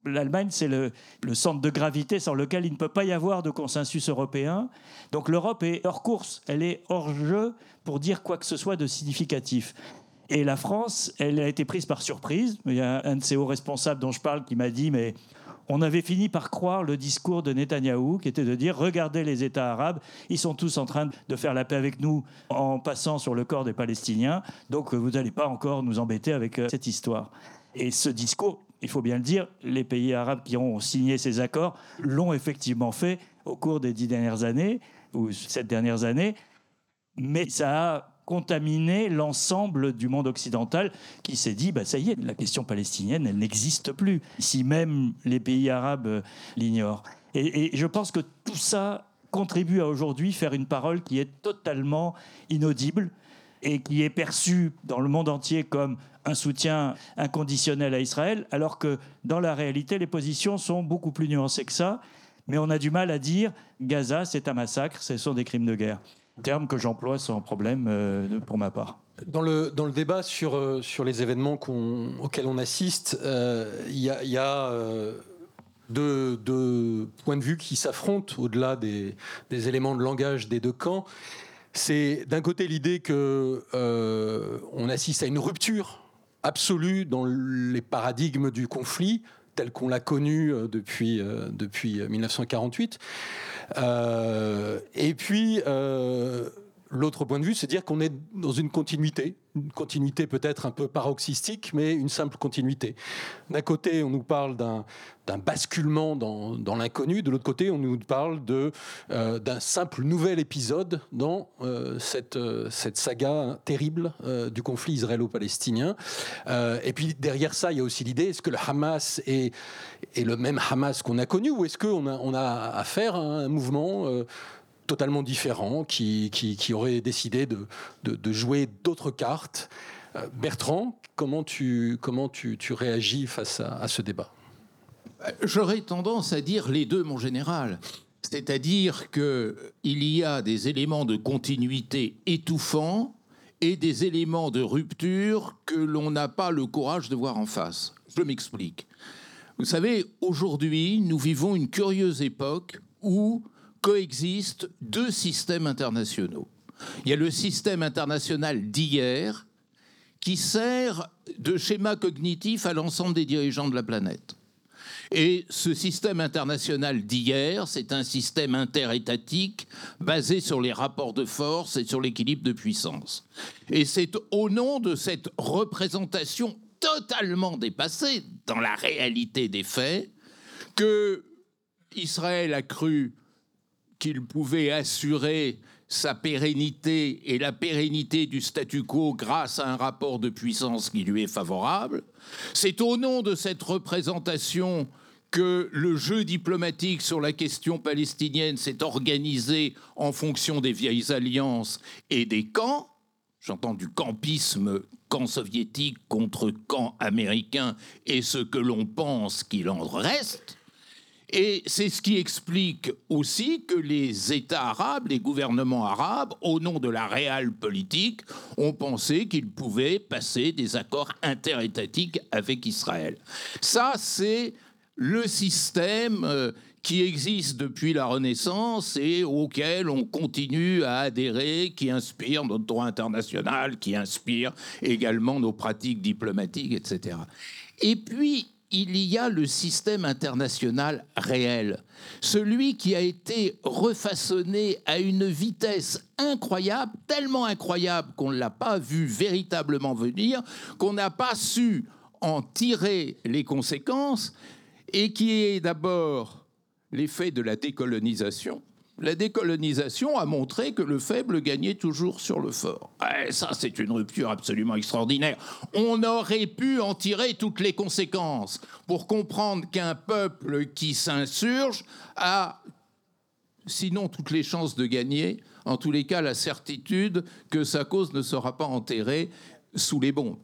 l'Allemagne, c'est le, centre de gravité sans lequel il ne peut pas y avoir de consensus européen. Donc l'Europe est hors course, elle est hors jeu pour dire quoi que ce soit de significatif. Et la France, elle a été prise par surprise. Il y a un de ces hauts responsables dont je parle qui m'a dit, mais on avait fini par croire le discours de Netanyahou, qui était de dire regardez les États arabes, ils sont tous en train de faire la paix avec nous en passant sur le corps des Palestiniens, donc vous n'allez pas encore nous embêter avec euh, cette histoire. Et ce discours, il faut bien le dire, les pays arabes qui ont signé ces accords l'ont effectivement fait au cours des dix dernières années, ou sept dernières années, mais ça a contaminé l'ensemble du monde occidental qui s'est dit, bah, ça y est, la question palestinienne, elle n'existe plus, si même les pays arabes l'ignorent. Et je pense que tout ça contribue à aujourd'hui faire une parole qui est totalement inaudible et qui est perçue dans le monde entier comme un soutien inconditionnel à Israël, alors que dans la réalité, les positions sont beaucoup plus nuancées que ça. Mais on a du mal à dire Gaza, c'est un massacre, ce sont des crimes de guerre terme que j'emploie sans problème euh, pour ma part. Dans le, dans le débat sur, euh, sur les événements auxquels on assiste, euh, il y a, y a deux, deux, points de vue qui s'affrontent au-delà des, des, éléments de langage des deux camps. C'est d'un côté l'idée que on assiste à une rupture absolue dans les paradigmes du conflit tel qu'on l'a connu depuis, depuis 1948. Euh, et puis, euh, l'autre point de vue, c'est dire qu'on est dans une continuité, une continuité peut-être un peu paroxystique, mais une simple continuité. D'un côté, on nous parle d'un basculement dans, l'inconnu, de l'autre côté, on nous parle euh, d'un simple nouvel épisode dans cette, cette saga terrible du conflit israélo-palestinien. et puis derrière ça, il y a aussi l'idée, est-ce que le Hamas est, le même Hamas qu'on a connu, ou est-ce qu'on a, on a affaire à un mouvement euh, totalement différent qui, qui, aurait décidé de, de, jouer d'autres cartes euh, Bertrand, comment tu, comment tu, tu réagis face à, à ce débat? J'aurais tendance à dire les deux, mon général. C'est-à-dire qu'il y a des éléments de continuité étouffants et des éléments de rupture que l'on n'a pas le courage de voir en face. Je m'explique. Vous savez, aujourd'hui, nous vivons une curieuse époque où coexistent deux systèmes internationaux. Il y a le système international d'hier qui sert de schéma cognitif à l'ensemble des dirigeants de la planète. Et ce système international d'hier, c'est un système interétatique basé sur les rapports de force et sur l'équilibre de puissance. Et c'est au nom de cette représentation totalement dépassée dans la réalité des faits que Israël a cru qu'il pouvait assurer sa pérennité et la pérennité du statu quo grâce à un rapport de puissance qui lui est favorable. C'est au nom de cette représentation que le jeu diplomatique sur la question palestinienne s'est organisé en fonction des vieilles alliances et des camps. J'entends du campisme camp soviétique contre camp américain et ce que l'on pense qu'il en reste. Et c'est ce qui explique aussi que les États arabes, les gouvernements arabes, au nom de la réelle politique, ont pensé qu'ils pouvaient passer des accords interétatiques avec Israël. Ça, c'est le système euh, qui existe depuis la Renaissance et auquel on continue à adhérer, qui inspire notre droit international, qui inspire également nos pratiques diplomatiques, etc. Et puis, il y a le système international réel, celui qui a été refaçonné à une vitesse incroyable, tellement incroyable qu'on ne l'a pas vu véritablement venir, qu'on n'a pas su en tirer les conséquences, et qui est d'abord l'effet de la décolonisation. La décolonisation a montré que le faible gagnait toujours sur le fort. Et ça, c'est une rupture absolument extraordinaire. On aurait pu en tirer toutes les conséquences pour comprendre qu'un peuple qui s'insurge a, sinon toutes les chances de gagner, en tous les cas la certitude que sa cause ne sera pas enterrée sous les bombes.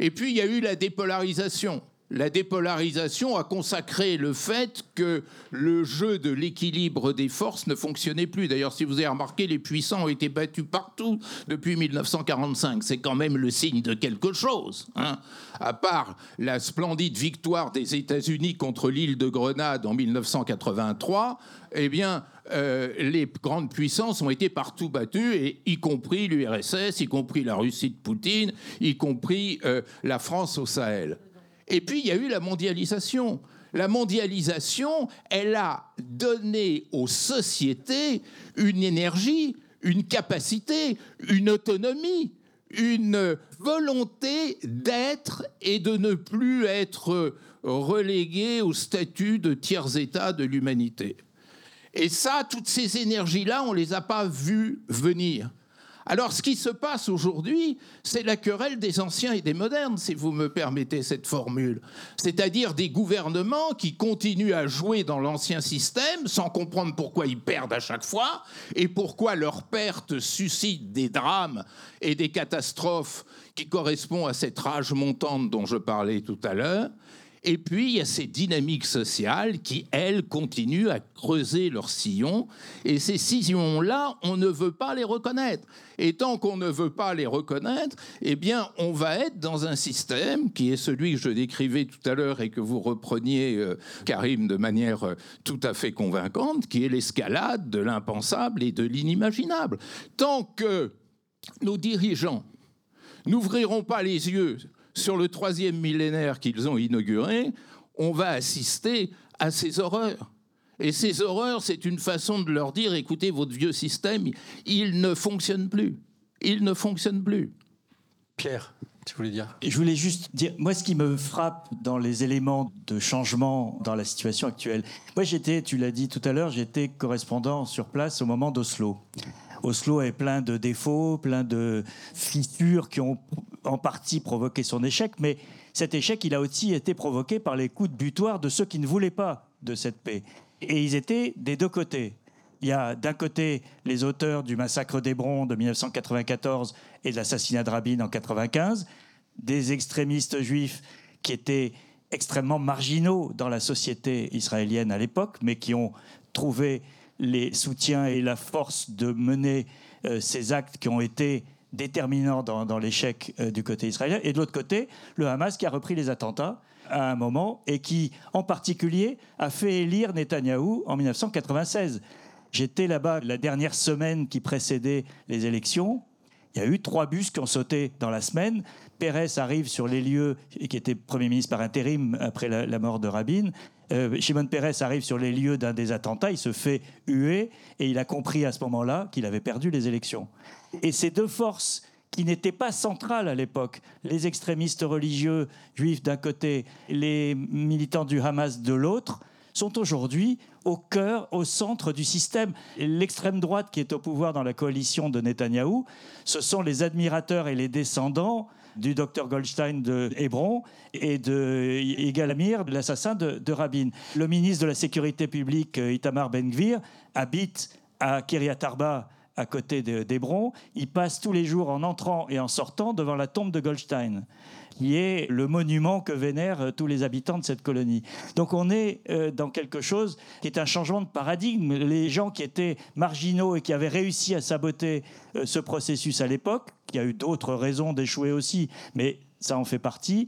Et puis il y a eu la dépolarisation la dépolarisation a consacré le fait que le jeu de l'équilibre des forces ne fonctionnait plus. D'ailleurs, si vous avez remarqué, les puissants ont été battus partout depuis 1945. C'est quand même le signe de quelque chose. Hein. à part la splendide victoire des États-Unis contre l'île de Grenade en 1983, eh bien, euh, les grandes puissances ont été partout battues, y compris l'URSS, y compris la Russie de Poutine, y compris euh, la France au Sahel. Et puis, il y a eu la mondialisation. la mondialisation, elle a donné aux sociétés une énergie, une capacité, une autonomie, une volonté d'être et de ne plus être relégué au statut de tiers-état de l'humanité. Et ça, toutes ces énergies-là, on ne les a pas vues venir. Alors ce qui se passe aujourd'hui, c'est la querelle des anciens et des modernes, si vous me permettez cette formule. C'est-à-dire des gouvernements qui continuent à jouer dans l'ancien système sans comprendre pourquoi ils perdent à chaque fois et pourquoi leurs pertes suscitent des drames et des catastrophes qui correspondent à cette rage montante dont je parlais tout à l'heure. Et puis, il y a ces dynamiques sociales qui, elles, continuent à creuser leur sillon. Et ces sillons-là, on ne veut pas les reconnaître. Et tant qu'on ne veut pas les reconnaître, eh bien, on va être dans un système qui est celui que je décrivais tout à l'heure et que vous repreniez, euh, Karim, de manière euh, tout à fait convaincante, qui est l'escalade de l'impensable et de l'inimaginable. Tant que nos dirigeants n'ouvriront pas les yeux sur le troisième millénaire qu'ils ont inauguré, on va assister à ces horreurs. Et ces horreurs, c'est une façon de leur dire, écoutez, votre vieux système, il ne fonctionne plus. Il ne fonctionne plus. Pierre, tu voulais dire? Je voulais juste dire, moi, ce qui me frappe dans les éléments de changement dans la situation actuelle, moi, j'étais, tu l'as dit tout à l'heure, j'étais correspondant sur place au moment d'Oslo. Oslo est plein de défauts, plein de fissures qui ont en partie provoqué son échec, mais cet échec, il a aussi été provoqué par les coups de butoir de ceux qui ne voulaient pas de cette paix. Et ils étaient des deux côtés. Il y a d'un côté les auteurs du massacre d'Hébron de 1994 et de l'assassinat de Rabin en 1995, des extrémistes juifs qui étaient extrêmement marginaux dans la société israélienne à l'époque, mais qui ont trouvé les soutiens et la force de mener euh, ces actes qui ont été déterminants dans, l'échec euh, du côté israélien. Et de l'autre côté, le Hamas qui a repris les attentats à un moment et qui, en particulier, a fait élire Netanyahou en 1996. J'étais là-bas la dernière semaine qui précédait les élections. Il y a eu trois bus qui ont sauté dans la semaine. Pérez arrive sur les lieux, qui était Premier ministre par intérim après la, mort de Rabin. Euh, Shimon Peres arrive sur les lieux d'un des attentats, il se fait huer et il a compris à ce moment-là qu'il avait perdu les élections. Et ces deux forces qui n'étaient pas centrales à l'époque, les extrémistes religieux juifs d'un côté, les militants du Hamas de l'autre, sont aujourd'hui au cœur, au centre du système. L'extrême droite qui est au pouvoir dans la coalition de Netanyahou, ce sont les admirateurs et les descendants du docteur Goldstein de Hébron et de Yigal Amir, l'assassin de, Rabin. Le ministre de la Sécurité publique, euh, Itamar Ben-Gvir, habite à Kiryat Arba, à côté d'Hébron. Il passe tous les jours en entrant et en sortant devant la tombe de Goldstein qui est le monument que vénèrent euh, tous les habitants de cette colonie. Donc on est euh, dans quelque chose qui est un changement de paradigme. Les gens qui étaient marginaux et qui avaient réussi à saboter euh, ce processus à l'époque, qui a eu d'autres raisons d'échouer aussi, mais ça en fait partie,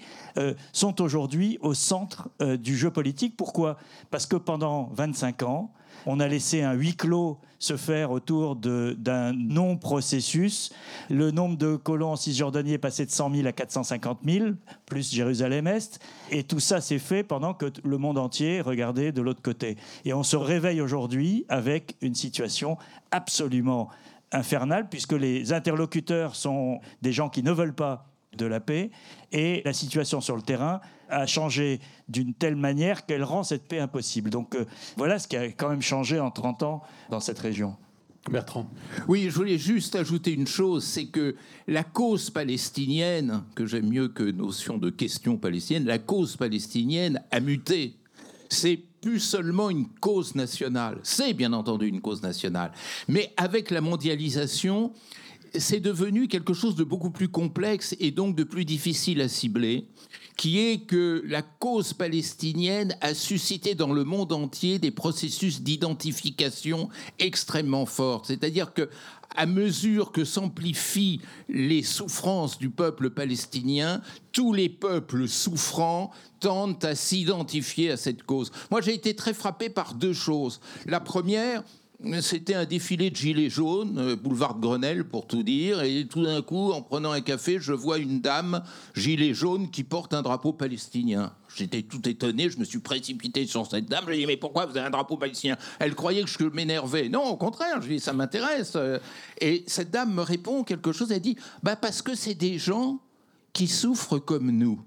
sont aujourd'hui au centre du jeu politique. Pourquoi? Parce que pendant 25 ans, on a laissé un huis clos se faire autour d'un non-processus. Le nombre de colons en Cisjordanie est passé de 100 000 à 450 000, plus Jérusalem-Est. Et tout ça s'est fait pendant que le monde entier regardait de l'autre côté. Et on se réveille aujourd'hui avec une situation absolument infernale, puisque les interlocuteurs sont des gens qui ne veulent pas de la paix, et la situation sur le terrain a changé d'une telle manière qu'elle rend cette paix impossible. Donc euh, voilà ce qui a quand même changé en 30 ans dans cette région. Bertrand. Oui, je voulais juste ajouter une chose, c'est que la cause palestinienne, que j'aime mieux que notion de question palestinienne, la cause palestinienne a muté. C'est plus seulement une cause nationale. C'est bien entendu une cause nationale. Mais avec la mondialisation, c'est devenu quelque chose de beaucoup plus complexe et donc de plus difficile à cibler, qui est que la cause palestinienne a suscité dans le monde entier des processus d'identification extrêmement forts. C'est-à-dire que à mesure que s'amplifient les souffrances du peuple palestinien, tous les peuples souffrants tendent à s'identifier à cette cause. Moi, j'ai été très frappé par deux choses. La première, c'était un défilé de gilets jaunes, euh, boulevard de Grenelle pour tout dire, et tout d'un coup, en prenant un café, je vois une dame gilet jaune qui porte un drapeau palestinien. J'étais tout étonné, je me suis précipité sur cette dame, je lui ai dit mais pourquoi vous avez un drapeau palestinien? Elle croyait que je m'énervais. Non, au contraire, je lui ai dit ça m'intéresse. Et cette dame me répond quelque chose, elle dit bah parce que c'est des gens qui souffrent comme nous.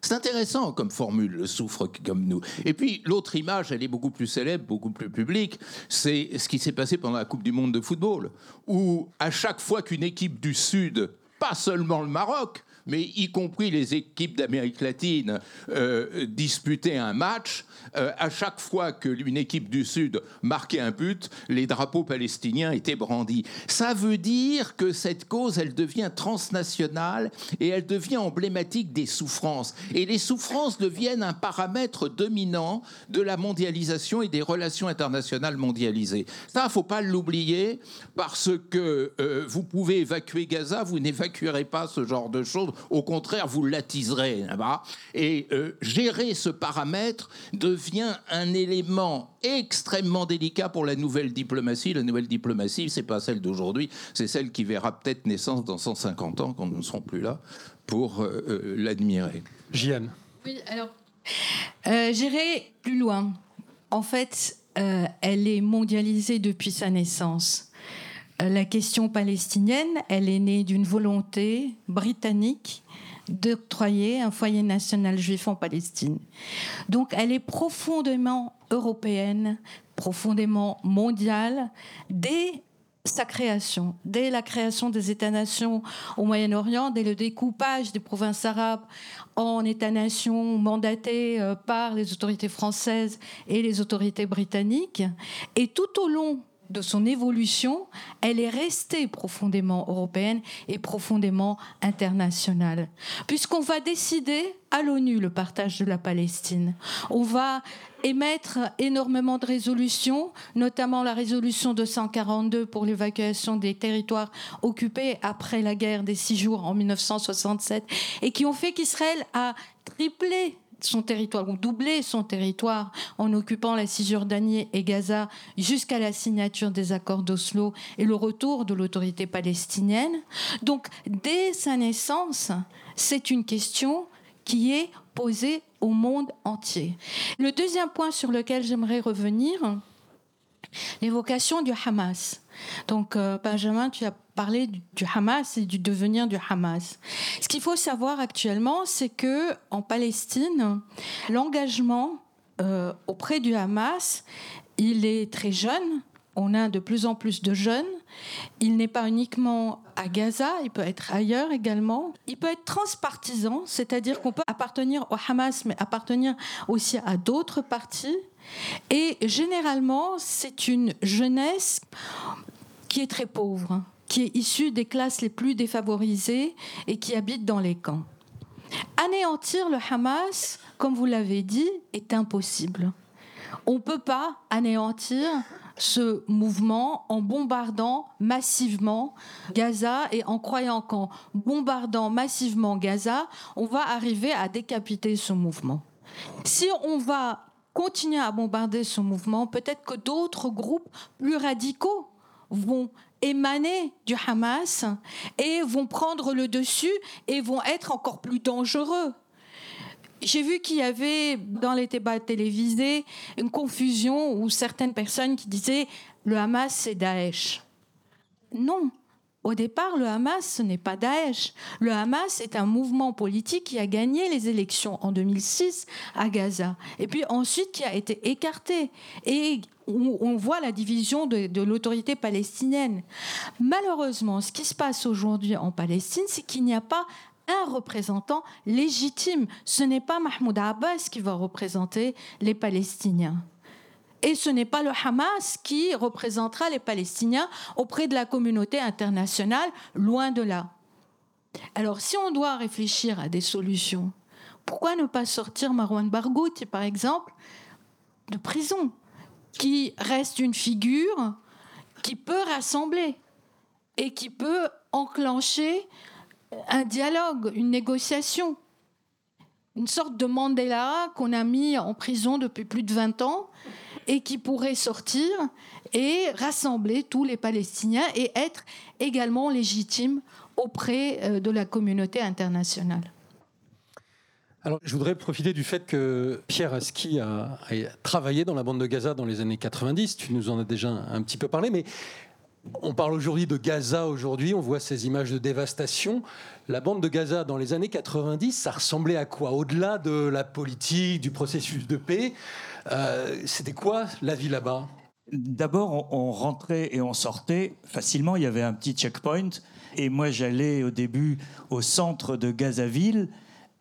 C'est intéressant comme formule, le souffre comme nous. Et puis l'autre image, elle est beaucoup plus célèbre, beaucoup plus publique, c'est ce qui s'est passé pendant la Coupe du Monde de football, où à chaque fois qu'une équipe du Sud, pas seulement le Maroc, mais y compris les équipes d'Amérique latine euh, disputaient un match, euh, à chaque fois qu'une équipe du Sud marquait un but, les drapeaux palestiniens étaient brandis. Ça veut dire que cette cause, elle devient transnationale et elle devient emblématique des souffrances. Et les souffrances deviennent un paramètre dominant de la mondialisation et des relations internationales mondialisées. Ça, il faut pas l'oublier parce que euh, vous pouvez évacuer Gaza, vous n'évacuerez pas ce genre de choses. Au contraire, vous l'attiserez. Et euh, gérer ce paramètre devient un élément extrêmement délicat pour la nouvelle diplomatie. La nouvelle diplomatie, c'est pas celle d'aujourd'hui, c'est celle qui verra peut-être naissance dans 150 ans, quand nous ne serons plus là, pour euh, euh, l'admirer. Jeanne. Oui, alors, j'irai plus loin. En fait, elle est mondialisée depuis sa naissance. La question palestinienne, elle est née d'une volonté britannique d'octroyer un foyer national juif en Palestine. Donc elle est profondément européenne, profondément mondiale dès sa création, dès la création des États-nations au Moyen-Orient, dès le découpage des provinces arabes en États-nations mandatés euh, par les autorités françaises et les autorités britanniques. Et tout au long de son évolution, elle est restée profondément européenne et profondément internationale. Puisqu'on va décider à l'ONU le partage de la Palestine. On va émettre énormément de résolutions, notamment la résolution 242 pour l'évacuation des territoires occupés après la guerre des six jours en 1967, et qui ont fait qu'Israël a triplé son territoire, ou doubler son territoire en occupant la Cisjordanie et Gaza jusqu'à la signature des accords d'Oslo et le retour de l'autorité palestinienne. Donc, dès sa naissance, c'est une question qui est posée au monde entier. Le deuxième point sur lequel j'aimerais revenir, l'évocation du Hamas. Donc, euh, Benjamin, tu as parlé du, Hamas et du devenir du Hamas. Ce qu'il faut savoir actuellement, c'est que en Palestine, l'engagement euh, auprès du Hamas, il est très jeune. On a de plus en plus de jeunes. Il n'est pas uniquement à Gaza, il peut être ailleurs également. Il peut être transpartisan, c'est-à-dire qu'on peut appartenir au Hamas, mais appartenir aussi à d'autres partis. Et généralement, c'est une jeunesse qui est très pauvre, qui est issue des classes les plus défavorisées et qui habite dans les camps. Anéantir le Hamas, comme vous l'avez dit, est impossible. On ne peut pas anéantir ce mouvement en bombardant massivement Gaza et en croyant qu'en bombardant massivement Gaza, on va arriver à décapiter ce mouvement. Si on va continuer à bombarder ce mouvement, peut-être que d'autres groupes plus radicaux vont émaner du Hamas et vont prendre le dessus et vont être encore plus dangereux. J'ai vu qu'il y avait dans les débats télévisés une confusion où certaines personnes qui disaient le Hamas c'est Daesh. Non, au départ, le Hamas, n'est pas Daesh. Le Hamas est un mouvement politique qui a gagné les élections en 2006 à Gaza, et puis ensuite qui a été écarté. Et on voit la division de, de l'autorité palestinienne. Malheureusement, ce qui se passe aujourd'hui en Palestine, c'est qu'il n'y a pas un représentant légitime. Ce n'est pas Mahmoud Abbas qui va représenter les Palestiniens. Et ce n'est pas le Hamas qui représentera les Palestiniens auprès de la communauté internationale, loin de là. Alors si on doit réfléchir à des solutions, pourquoi ne pas sortir Marwan Barghouti, par exemple, de prison, qui reste une figure qui peut rassembler et qui peut enclencher un dialogue, une négociation. Une sorte de Mandela qu'on a mis en prison depuis plus de 20 ans et qui pourrait sortir et rassembler tous les Palestiniens et être également légitime auprès euh, de la communauté internationale. Alors, je voudrais profiter du fait que Pierre Aski a, travaillé dans la bande de Gaza dans les années 90. Tu nous en as déjà un petit peu parlé, mais on parle aujourd'hui de Gaza aujourd'hui, on voit ces images de dévastation. La bande de Gaza dans les années 90, ça ressemblait à quoi? Au-delà de la politique, du processus de paix, euh, c'était quoi la vie là-bas? D'abord, on rentrait et on sortait facilement. Il y avait un petit checkpoint. Et moi, j'allais au début au centre de Gazaville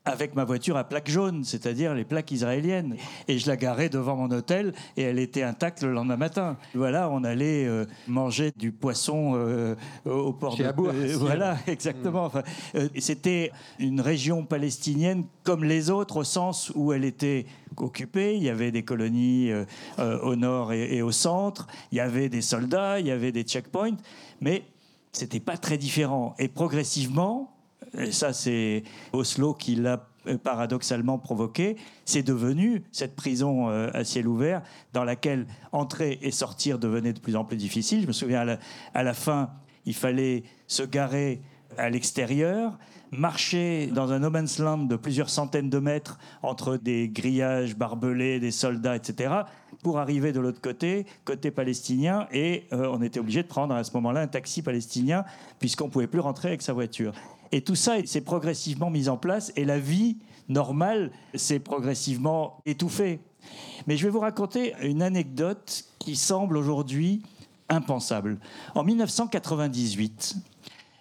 avec ma voiture à plaque jaune, c'est-à-dire les plaques israéliennes. Et je la garais devant mon hôtel et elle était intacte le lendemain matin. Voilà, on allait euh, manger du poisson euh, au port Chez de Abour, euh. Voilà, exactement. Enfin, euh, c'était une région palestinienne comme les autres au sens où elle était occupée. Il y avait des colonies au nord et, et au centre. Il y avait des soldats, il y avait des checkpoints, mais c'était pas très différent. Et progressivement, et ça c'est Oslo qui l'a euh, paradoxalement provoqué, c'est devenu cette prison euh, à ciel ouvert dans laquelle entrer et sortir devenait de plus en plus difficile. Je me souviens à la, fin, il fallait se garer à l'extérieur, marcher dans un no man's land de plusieurs centaines de mètres entre des grillages barbelés, des soldats, etc., pour arriver de l'autre côté, côté palestinien, et euh, on était obligé de prendre à ce moment-là un taxi palestinien, puisqu'on ne pouvait plus rentrer avec sa voiture. Et tout ça s'est progressivement mis en place, et la vie normale s'est progressivement étouffée. Mais je vais vous raconter une anecdote qui semble aujourd'hui impensable. En 1998,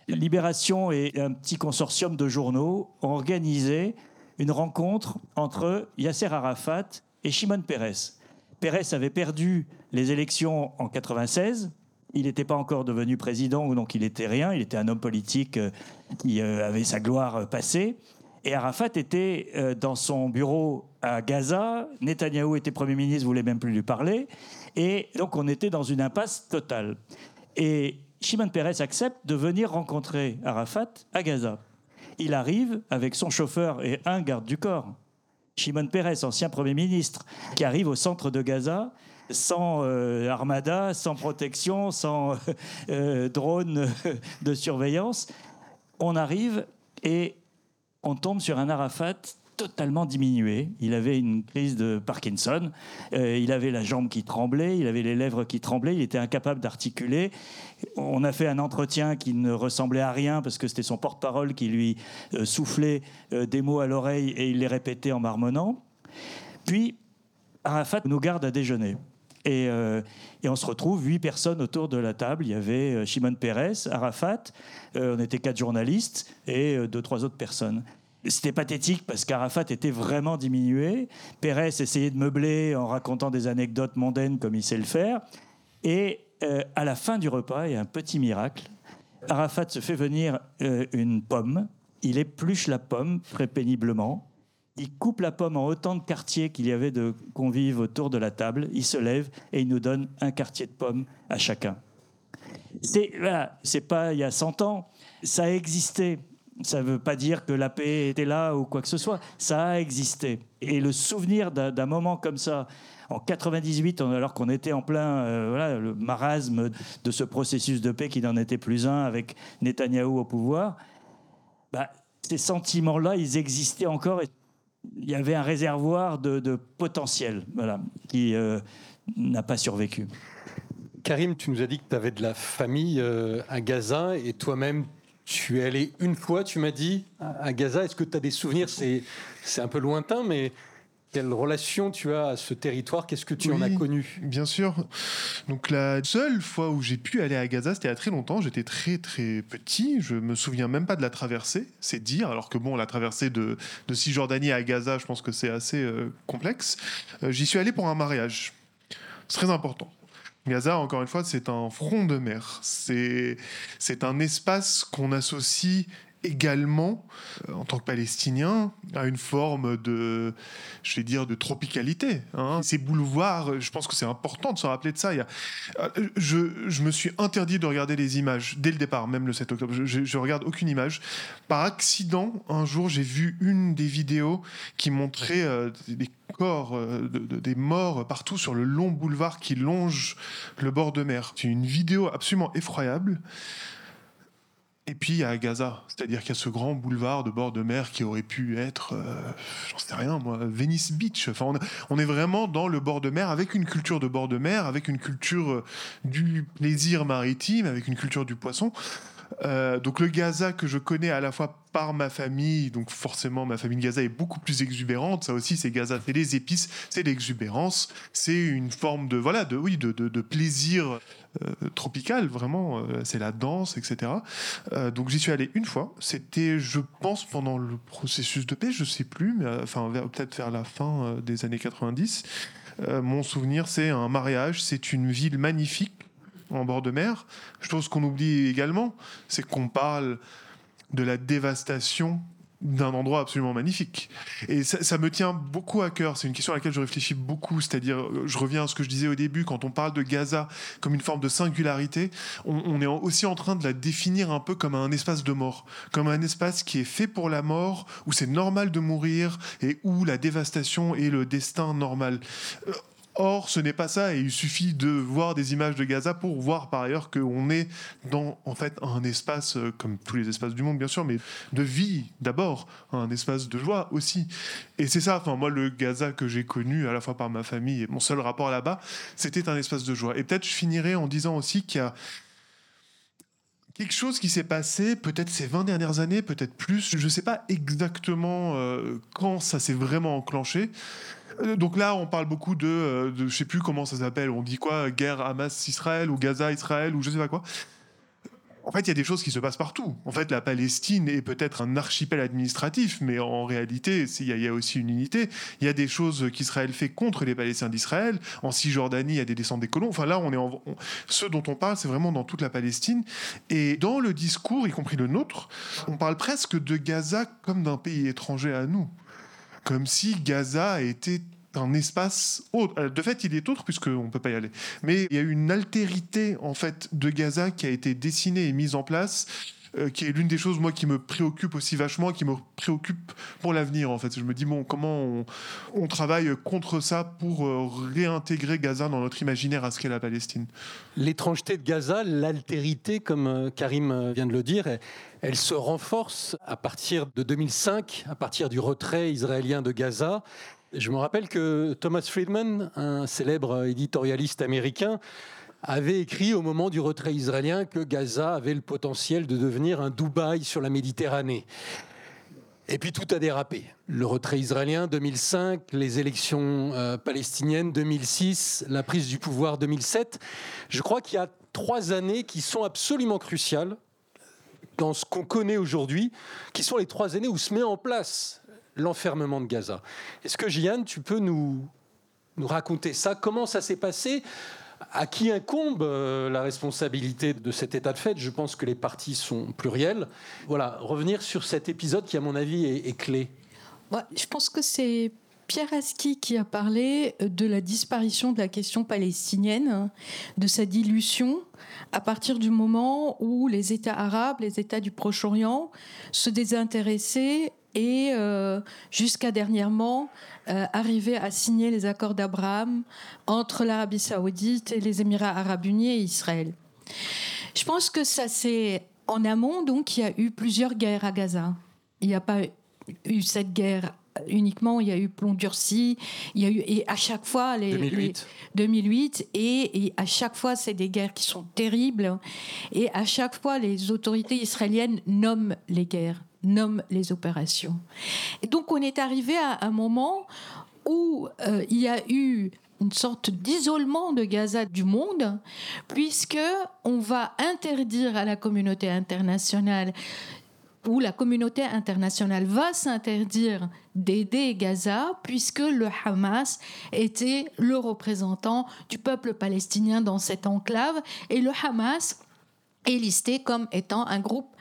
Libération et un petit consortium de journaux ont organisé une rencontre entre Yasser Arafat et Shimon Peres. Peres avait perdu les élections en 96. Il n'était pas encore devenu président, donc il n'était rien. Il était un homme politique euh, qui euh, avait sa gloire euh, passée. Et Arafat était dans son bureau à Gaza. Netanyahou était Premier ministre, voulait même plus lui parler. Et donc on était dans une impasse totale. Et Shimon Peres accepte de venir rencontrer Arafat à Gaza. Il arrive avec son chauffeur et un garde du corps. Shimon Peres, ancien Premier ministre, qui arrive au centre de Gaza sans euh, armada, sans protection, sans euh, drone de surveillance. On arrive et on tombe sur un Arafat totalement diminué. Il avait une crise de Parkinson, euh, il avait la jambe qui tremblait, il avait les lèvres qui tremblaient, il était incapable d'articuler. On a fait un entretien qui ne ressemblait à rien parce que c'était son porte-parole qui lui euh, soufflait euh, des mots à l'oreille et il les répétait en marmonnant. Puis Arafat nous garde à déjeuner. Et, euh, et on se retrouve huit personnes autour de la table. Il y avait euh, Shimon Peres, Arafat, euh, on était quatre journalistes et deux, trois autres personnes. C'était pathétique parce qu'Arafat était vraiment diminué. Pérez essayait de meubler en racontant des anecdotes mondaines comme il sait le faire. Et à la fin du repas, il y a un petit miracle. Arafat se fait venir une pomme. Il épluche la pomme très péniblement. Il coupe la pomme en autant de quartiers qu'il y avait de convives autour de la table. Il se lève et il nous donne un quartier de pomme à chacun. C'est voilà, c'est pas il y a 100 ans, ça a existé. Ça ne veut pas dire que la paix était là ou quoi que ce soit. Ça a existé. Et le souvenir d'un moment comme ça, en 98, on- alors qu'on était en plein euh, le marasme de ce processus de paix qui n'en était plus un avec Netanyahou au pouvoir, bah, ces sentiments-là, ils existaient encore. Et il y avait un réservoir de, potentiel voilà, qui euh, n'a pas survécu. Karim, tu nous as dit que tu avais de la famille euh, à Gaza et toi-même, tu es allé une fois, tu m'as dit, à Gaza. Est-ce que tu as des souvenirs? C'est un peu lointain, mais quelle relation tu as à ce territoire? Qu'est-ce que tu en as connu? Bien sûr. Donc la seule fois où j'ai pu aller à Gaza, c'était il y a très longtemps. J'étais très très petit. Je me souviens même pas de la traversée. C'est dire. Alors que bon, la traversée de, de Cisjordanie à Gaza, je pense que c'est assez euh, complexe. Euh, J'y suis allé pour un mariage. C'est très important. Gaza, encore une fois, c'est un front de mer. C'est un espace qu'on associe également, euh, en tant que Palestinien, à une forme de, je vais dire, de tropicalité. hein. Ces boulevards, je pense que c'est important de se rappeler de ça. Il y a- euh, je, je me suis interdit de regarder les images dès le départ, même le 7 octobre. Je, je regarde aucune image. Par accident, un jour, j'ai vu une des vidéos qui montrait euh, des corps, de- de- des morts partout sur le long boulevard qui longe le bord de mer. C'est une vidéo absolument effroyable. Et puis a Gaza, c'est-à-dire qu'il y a ce grand boulevard de bord de mer qui aurait pu être, euh, j'en sais rien moi, Venice Beach. Enfin, on, est vraiment dans le bord de mer avec une culture de bord de mer, avec une culture euh, du plaisir maritime, avec une culture du poisson. Euh, donc le Gaza que je connais à la fois par ma famille, donc forcément ma famille de Gaza est beaucoup plus exubérante. Ça aussi c'est Gaza, c'est les épices, c'est l'exubérance, c'est une forme de voilà de oui de plaisir euh, tropical vraiment. euh, c'est la danse, etc. Euh, donc j'y suis allé une fois. C'était je pense pendant le processus de paix, je sais plus, mais enfin peut-être vers la fin des années 90. Euh, mon souvenir c'est un mariage, c'est une ville magnifique en bord de mer. Chose qu'on oublie également, c'est qu'on parle de la dévastation d'un endroit absolument magnifique. Et ça, me tient beaucoup à cœur. C'est une question à laquelle je réfléchis beaucoup. C'est-à-dire, euh, je reviens à ce que je disais au début, quand on parle de Gaza comme une forme de singularité, on, est aussi en train de la définir un peu comme un espace de mort, comme un espace qui est fait pour la mort, où c'est normal de mourir et où la dévastation est le destin normal. Or, ce n'est pas ça, et il suffit de voir des images de Gaza pour voir par ailleurs qu'on est dans en fait un espace, euh, comme tous les espaces du monde bien sûr, mais de vie d'abord, un espace de joie aussi. Et c'est ça, enfin moi le Gaza que j'ai connu à la fois par ma famille et mon seul rapport là-bas, c'était un espace de joie. Et peut-être je finirai en disant aussi qu'il y a quelque chose qui s'est passé, peut-être ces 20 dernières années, peut-être plus. Je ne sais pas exactement euh, quand ça s'est vraiment enclenché. Euh, Donc là, on parle beaucoup de, euh, de je sais plus comment ça s'appelle, on dit quoi, guerre Hamas-Israël ou Gaza-Israël ou je sais pas quoi? En fait, il y a des choses qui se passent partout. En fait, la Palestine est peut-être un archipel administratif, mais en réalité, il y, a- aussi une unité. Il y a des choses qu'Israël fait contre les Palestiniens d'Israël. En Cisjordanie, il y a des descentes des colons. Enfin, là, on est en, ce dont on parle, c'est vraiment dans toute la Palestine. Et dans le discours, y compris le nôtre, on parle presque de Gaza comme d'un pays étranger à nous. Comme si Gaza était un espace autre. Euh, De fait, il est autre puisqu'on ne peut pas y aller. Mais il y a une altérité en fait de Gaza qui a été dessinée et mise en place, euh, qui est l'une des choses moi qui me préoccupe aussi vachement, qui me préoccupe pour l'avenir en fait. Je me dis bon, comment on, travaille contre ça pour euh, réintégrer Gaza dans notre imaginaire à ce qu'est la Palestine? L'étrangeté de Gaza, l'altérité, comme euh, Karim vient de le dire, elle se renforce à partir de 2005, à partir du retrait israélien de Gaza. Je me rappelle que Thomas Friedman, un célèbre éditorialiste américain, avait écrit au moment du retrait israélien que Gaza avait le potentiel de devenir un Dubaï sur la Méditerranée. Et puis tout a dérapé. Le retrait israélien 2005, les élections euh, palestiniennes 2006, la prise du pouvoir 2007. Je crois qu'il y a trois années qui sont absolument cruciales dans ce qu'on connaît aujourd'hui, qui sont les trois années où se met en place l'enfermement de Gaza. Est-ce que Jeanne, tu peux nous, nous raconter ça? Comment ça s'est passé? À qui incombe euh, la responsabilité de cet état de fait? Je pense que les parties sont plurielles. Voilà, revenir sur cet épisode qui, à mon avis, est, clé. Je pense que c'est Pierre Aski qui a parlé de la disparition de la question palestinienne, de sa dilution à partir du moment où les États arabes, les États du Proche-Orient se désintéressaient et euh, jusqu'à dernièrement euh, arrivaient à signer les accords d'Abraham entre l'Arabie saoudite et les Émirats arabes unis et Israël. Je pense que ça c'est en amont, donc il y a eu plusieurs guerres à Gaza. Il n'y a pas eu cette guerre uniquement, il y a eu plomb durci, il y a eu et à chaque fois les 2008. les- 2008 et, et à chaque fois c'est des guerres qui sont terribles et à chaque fois les autorités israéliennes nomment les guerres, nomment les opérations. Et donc on est arrivé à un moment où euh, il y a eu une sorte d'isolement de Gaza du monde, puisque on va interdire à la communauté internationale où la communauté internationale va s'interdire d'aider Gaza puisque le Hamas était le représentant du peuple palestinien dans cette enclave et le Hamas est listé comme étant un groupe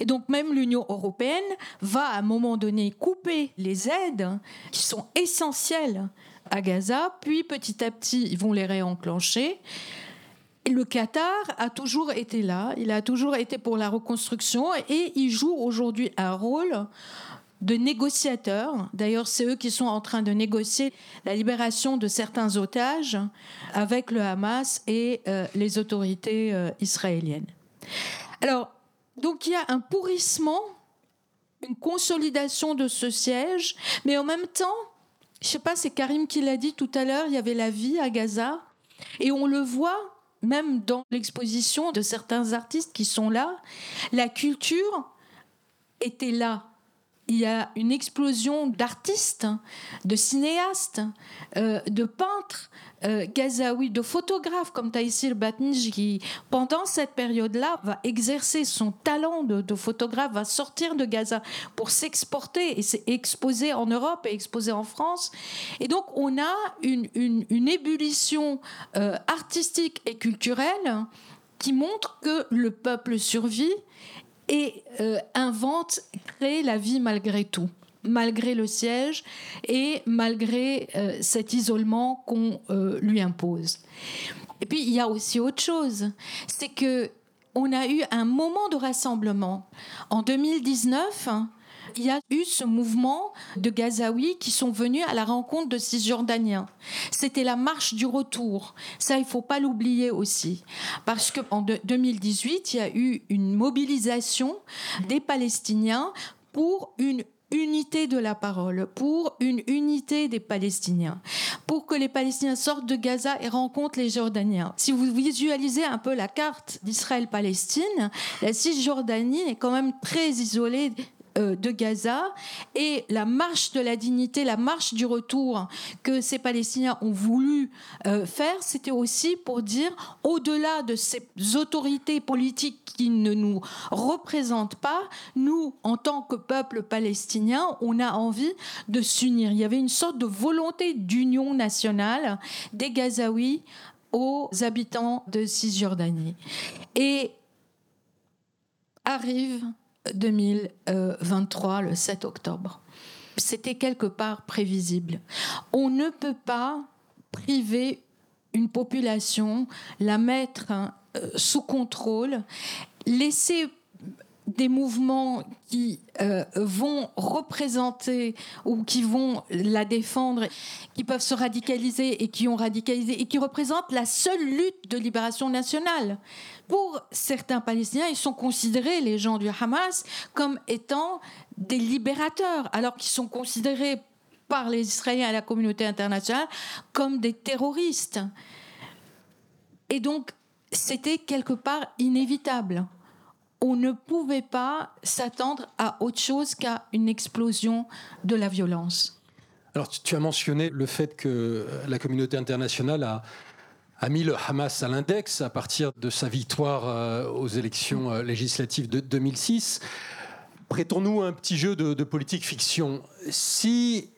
Et donc même l'Union européenne va à un moment donné couper les aides qui sont essentielles à Gaza, puis petit à petit ils vont les réenclencher. Le Qatar a toujours été là, il a toujours été pour la reconstruction et il joue aujourd'hui un rôle de négociateurs. D'ailleurs, c'est eux qui sont en train de négocier la libération de certains otages avec le Hamas et euh, les autorités euh, israéliennes. Alors, donc il y a un pourrissement, une consolidation de ce siège, mais en même temps, je sais pas, c'est Karim qui l'a dit tout à l'heure, il y avait la vie à Gaza, et on le voit même dans l'exposition de certains artistes qui sont là, la culture était là il y a une explosion d'artistes, de cinéastes, euh, de peintres euh, gazaouis, de photographes comme Taïsir Batnij qui, pendant cette période-là, va exercer son talent de, photographe, va sortir de Gaza pour s'exporter et s'exposer en Europe et exposer en France. Et donc, on a une, ébullition euh, artistique et culturelle qui montre que le peuple survit et euh, invente, crée la vie malgré tout malgré le siège et malgré euh, cet isolement qu'on euh, lui impose. Et puis il y a aussi autre chose, c'est que on a eu un moment de rassemblement en 2019 il y a eu ce mouvement de Gazaouis qui sont venus à la rencontre de Cisjordaniens. C'était la marche du retour. Ça, il faut pas l'oublier aussi. Parce qu'en 2018, il y a eu une mobilisation des Palestiniens pour une unité de la parole, pour une unité des Palestiniens, pour que les Palestiniens sortent de Gaza et rencontrent les Jordaniens. Si vous visualisez un peu la carte d'Israël-Palestine, la Cisjordanie est quand même très isolée de Gaza et la marche de la dignité, la marche du retour que ces Palestiniens ont voulu euh, faire, c'était aussi pour dire, au-delà de ces autorités politiques qui ne nous représentent pas, nous, en tant que peuple palestinien, on a envie de s'unir. Il y avait une sorte de volonté d'union nationale des Gazaouis aux habitants de Cisjordanie. Et arrive 2023, le 7 octobre. C'était quelque part prévisible. On ne peut pas priver une population, la mettre hein, euh, sous contrôle, laisser des mouvements qui euh, vont représenter ou qui vont la défendre, qui peuvent se radicaliser et qui ont radicalisé et qui représentent la seule lutte de libération nationale. Pour certains Palestiniens, ils sont considérés, les gens du Hamas, comme étant des libérateurs, alors qu'ils sont considérés par les Israéliens et la communauté internationale comme des terroristes. Et donc, c'était quelque part inévitable on ne pouvait pas s'attendre à autre chose qu'à une explosion de la violence. Alors, tu as mentionné le fait que la communauté internationale a, mis le Hamas à l'index à partir de sa victoire euh, aux élections euh, législatives de 2006. Prêtons-nous un petit jeu de, de politique fiction. Si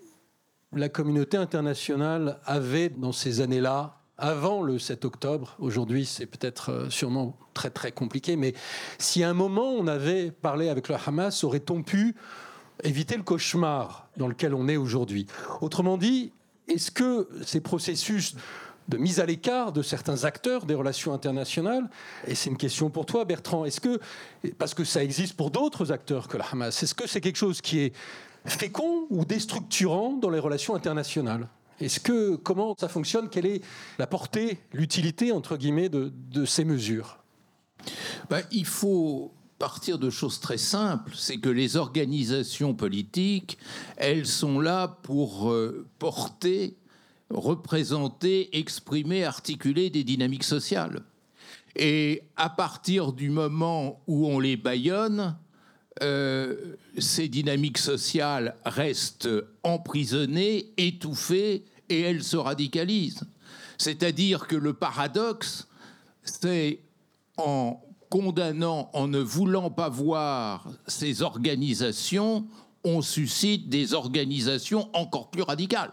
la communauté internationale avait, dans ces années-là, avant le 7 octobre. Aujourd'hui, c'est peut-être euh, sûrement très très compliqué, mais si à un moment on avait parlé avec le Hamas, aurait-on pu éviter le cauchemar dans lequel on est aujourd'hui Autrement dit, est-ce que ces processus de mise à l'écart de certains acteurs des relations internationales. Et c'est une question pour toi, Bertrand. Est-ce que, parce que ça existe pour d'autres acteurs que le Hamas, est-ce que c'est quelque chose qui est fécond ou déstructurant dans les relations internationales? Est-ce que comment ça fonctionne? Quelle est la portée, l'utilité entre guillemets de, ces mesures? Ben, Il faut partir de choses très simples. C'est que les organisations politiques, elles sont là pour euh, porter, représenter, exprimer, articuler des dynamiques sociales. Et à partir du moment où on les baillonne, euh, ces dynamiques sociales restent emprisonnées, étouffées, et elles se radicalisent. C'est-à-dire que le paradoxe, c'est en condamnant, en ne voulant pas voir ces organisations, on suscite des organisations encore plus radicales.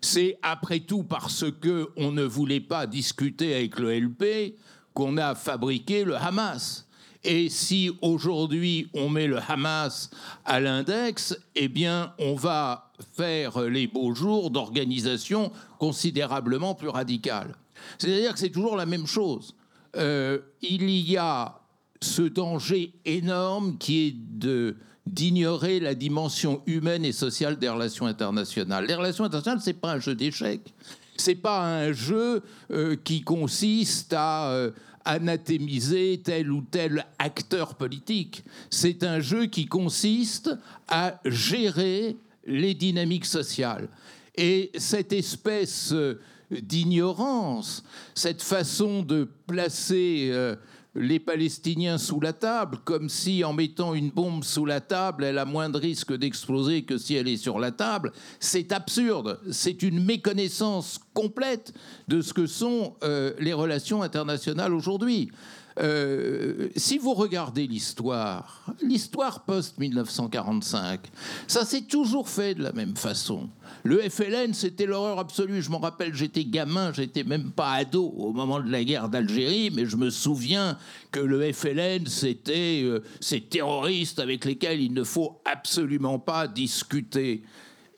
C'est après tout parce que on ne voulait pas discuter avec le LP qu'on a fabriqué le Hamas. Et si aujourd'hui on met le Hamas à l'index, eh bien on va faire les beaux jours d'organisations considérablement plus radicales. C'est-à-dire que c'est toujours la même chose. Euh, il y a ce danger énorme qui est de d'ignorer la dimension humaine et sociale des relations internationales. Les relations internationales, c'est pas un jeu d'échecs. C'est pas un jeu euh, qui consiste à euh, anathémiser tel ou tel acteur politique. C'est un jeu qui consiste à gérer les dynamiques sociales. Et cette espèce euh, d'ignorance, cette façon de placer les Palestiniens sous la table, comme si en mettant une bombe sous la table, elle a moins de risque d'exploser que si elle est sur la table. C'est absurde. C'est une méconnaissance complète de ce que sont euh, les relations internationales aujourd'hui. Euh, si vous regardez l'histoire, l'histoire post-1945, ça s'est toujours fait de la même façon. Le FLN, c'était l'horreur absolue. Je m'en rappelle, j'étais gamin, j'étais même pas ado au moment de la guerre d'Algérie, mais je me souviens que le FLN, c'était euh, ces terroristes avec lesquels il ne faut absolument pas discuter.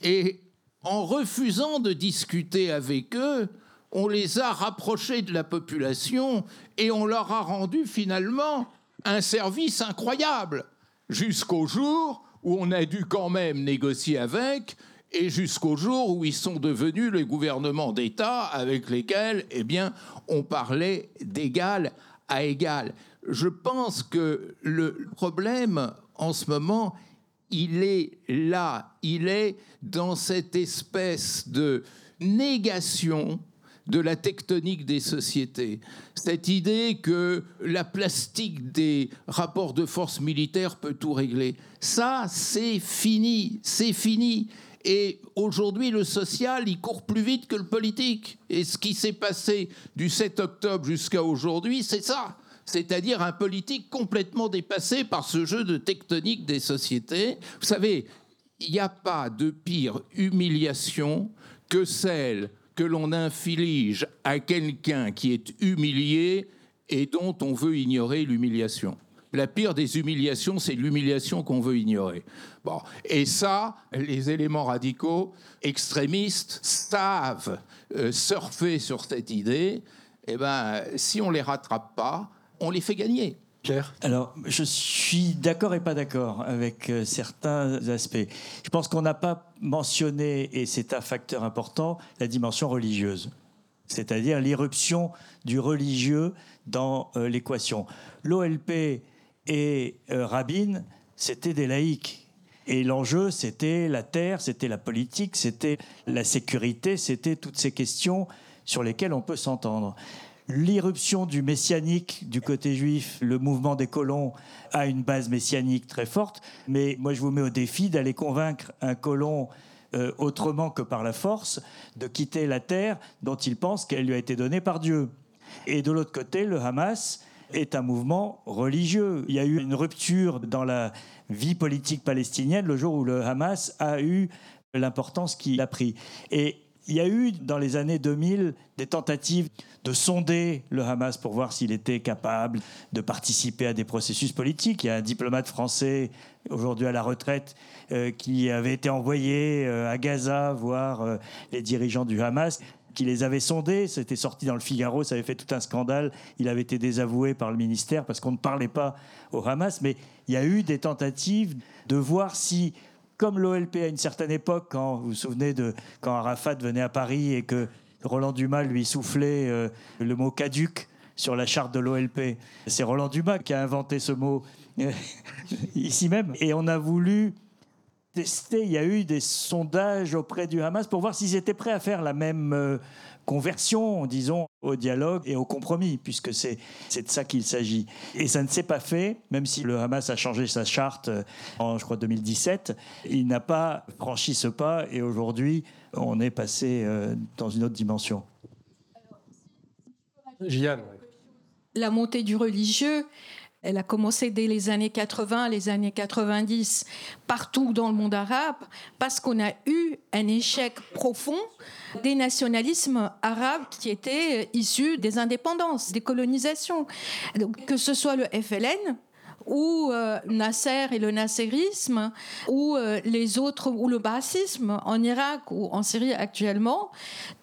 Et en refusant de discuter avec eux, on les a rapprochés de la population et on leur a rendu finalement un service incroyable, jusqu'au jour où on a dû quand même négocier avec et jusqu'au jour où ils sont devenus le gouvernement d'État avec lesquels eh bien, on parlait d'égal à égal. Je pense que le problème en ce moment, il est là, il est dans cette espèce de négation de la tectonique des sociétés. Cette idée que la plastique des rapports de force militaire peut tout régler. Ça, c'est fini, c'est fini. Et aujourd'hui, le social, il court plus vite que le politique. Et ce qui s'est passé du 7 octobre jusqu'à aujourd'hui, c'est ça. C'est-à-dire un politique complètement dépassé par ce jeu de tectonique des sociétés. Vous savez, il n'y a pas de pire humiliation que celle que l'on inflige à quelqu'un qui est humilié et dont on veut ignorer l'humiliation. La pire des humiliations, c'est l'humiliation qu'on veut ignorer. Bon. Et ça, les éléments radicaux extrémistes savent euh, surfer sur cette idée. Eh ben, si on les rattrape pas, on les fait gagner. Alors, je suis d'accord et pas d'accord avec euh, certains aspects. Je pense qu'on n'a pas mentionné, et c'est un facteur important, la dimension religieuse, c'est-à-dire l'irruption du religieux dans euh, l'équation. L'OLP et euh, Rabin, c'était des laïcs. Et l'enjeu, c'était la terre, c'était la politique, c'était la sécurité, c'était toutes ces questions sur lesquelles on peut s'entendre l'irruption du messianique du côté juif, le mouvement des colons a une base messianique très forte, mais moi je vous mets au défi d'aller convaincre un colon euh, autrement que par la force de quitter la terre dont il pense qu'elle lui a été donnée par Dieu. Et de l'autre côté, le Hamas est un mouvement religieux. Il y a eu une rupture dans la vie politique palestinienne le jour où le Hamas a eu l'importance qu'il a pris. Et il y a eu dans les années 2000 des tentatives de sonder le Hamas pour voir s'il était capable de participer à des processus politiques. Il y a un diplomate français aujourd'hui à la retraite euh, qui avait été envoyé euh, à Gaza voir euh, les dirigeants du Hamas qui les avait sondés, c'était sorti dans le Figaro, ça avait fait tout un scandale, il avait été désavoué par le ministère parce qu'on ne parlait pas au Hamas, mais il y a eu des tentatives de voir si comme l'OLP à une certaine époque, quand vous vous souvenez de quand Arafat venait à Paris et que Roland Dumas lui soufflait euh, le mot caduc sur la charte de l'OLP. C'est Roland Dumas qui a inventé ce mot ici même. Et on a voulu tester, il y a eu des sondages auprès du Hamas pour voir s'ils étaient prêts à faire la même euh, conversion, disons, au dialogue et au compromis, puisque c'est de ça qu'il s'agit. Et ça ne s'est pas fait, même si le Hamas a changé sa charte euh, en, je crois, 2017, il n'a pas franchi ce pas, et aujourd'hui, on est passé euh, dans une autre dimension. Jeanne. La montée du religieux, elle a commencé dès les années 80, les années 90, partout dans le monde arabe, parce qu'on a eu un échec profond des nationalismes arabes qui étaient issus des indépendances, des colonisations. Que ce soit le FLN, ou euh, Nasser et le nasserisme, ou euh, les autres, ou le bassisme en Irak ou en Syrie actuellement,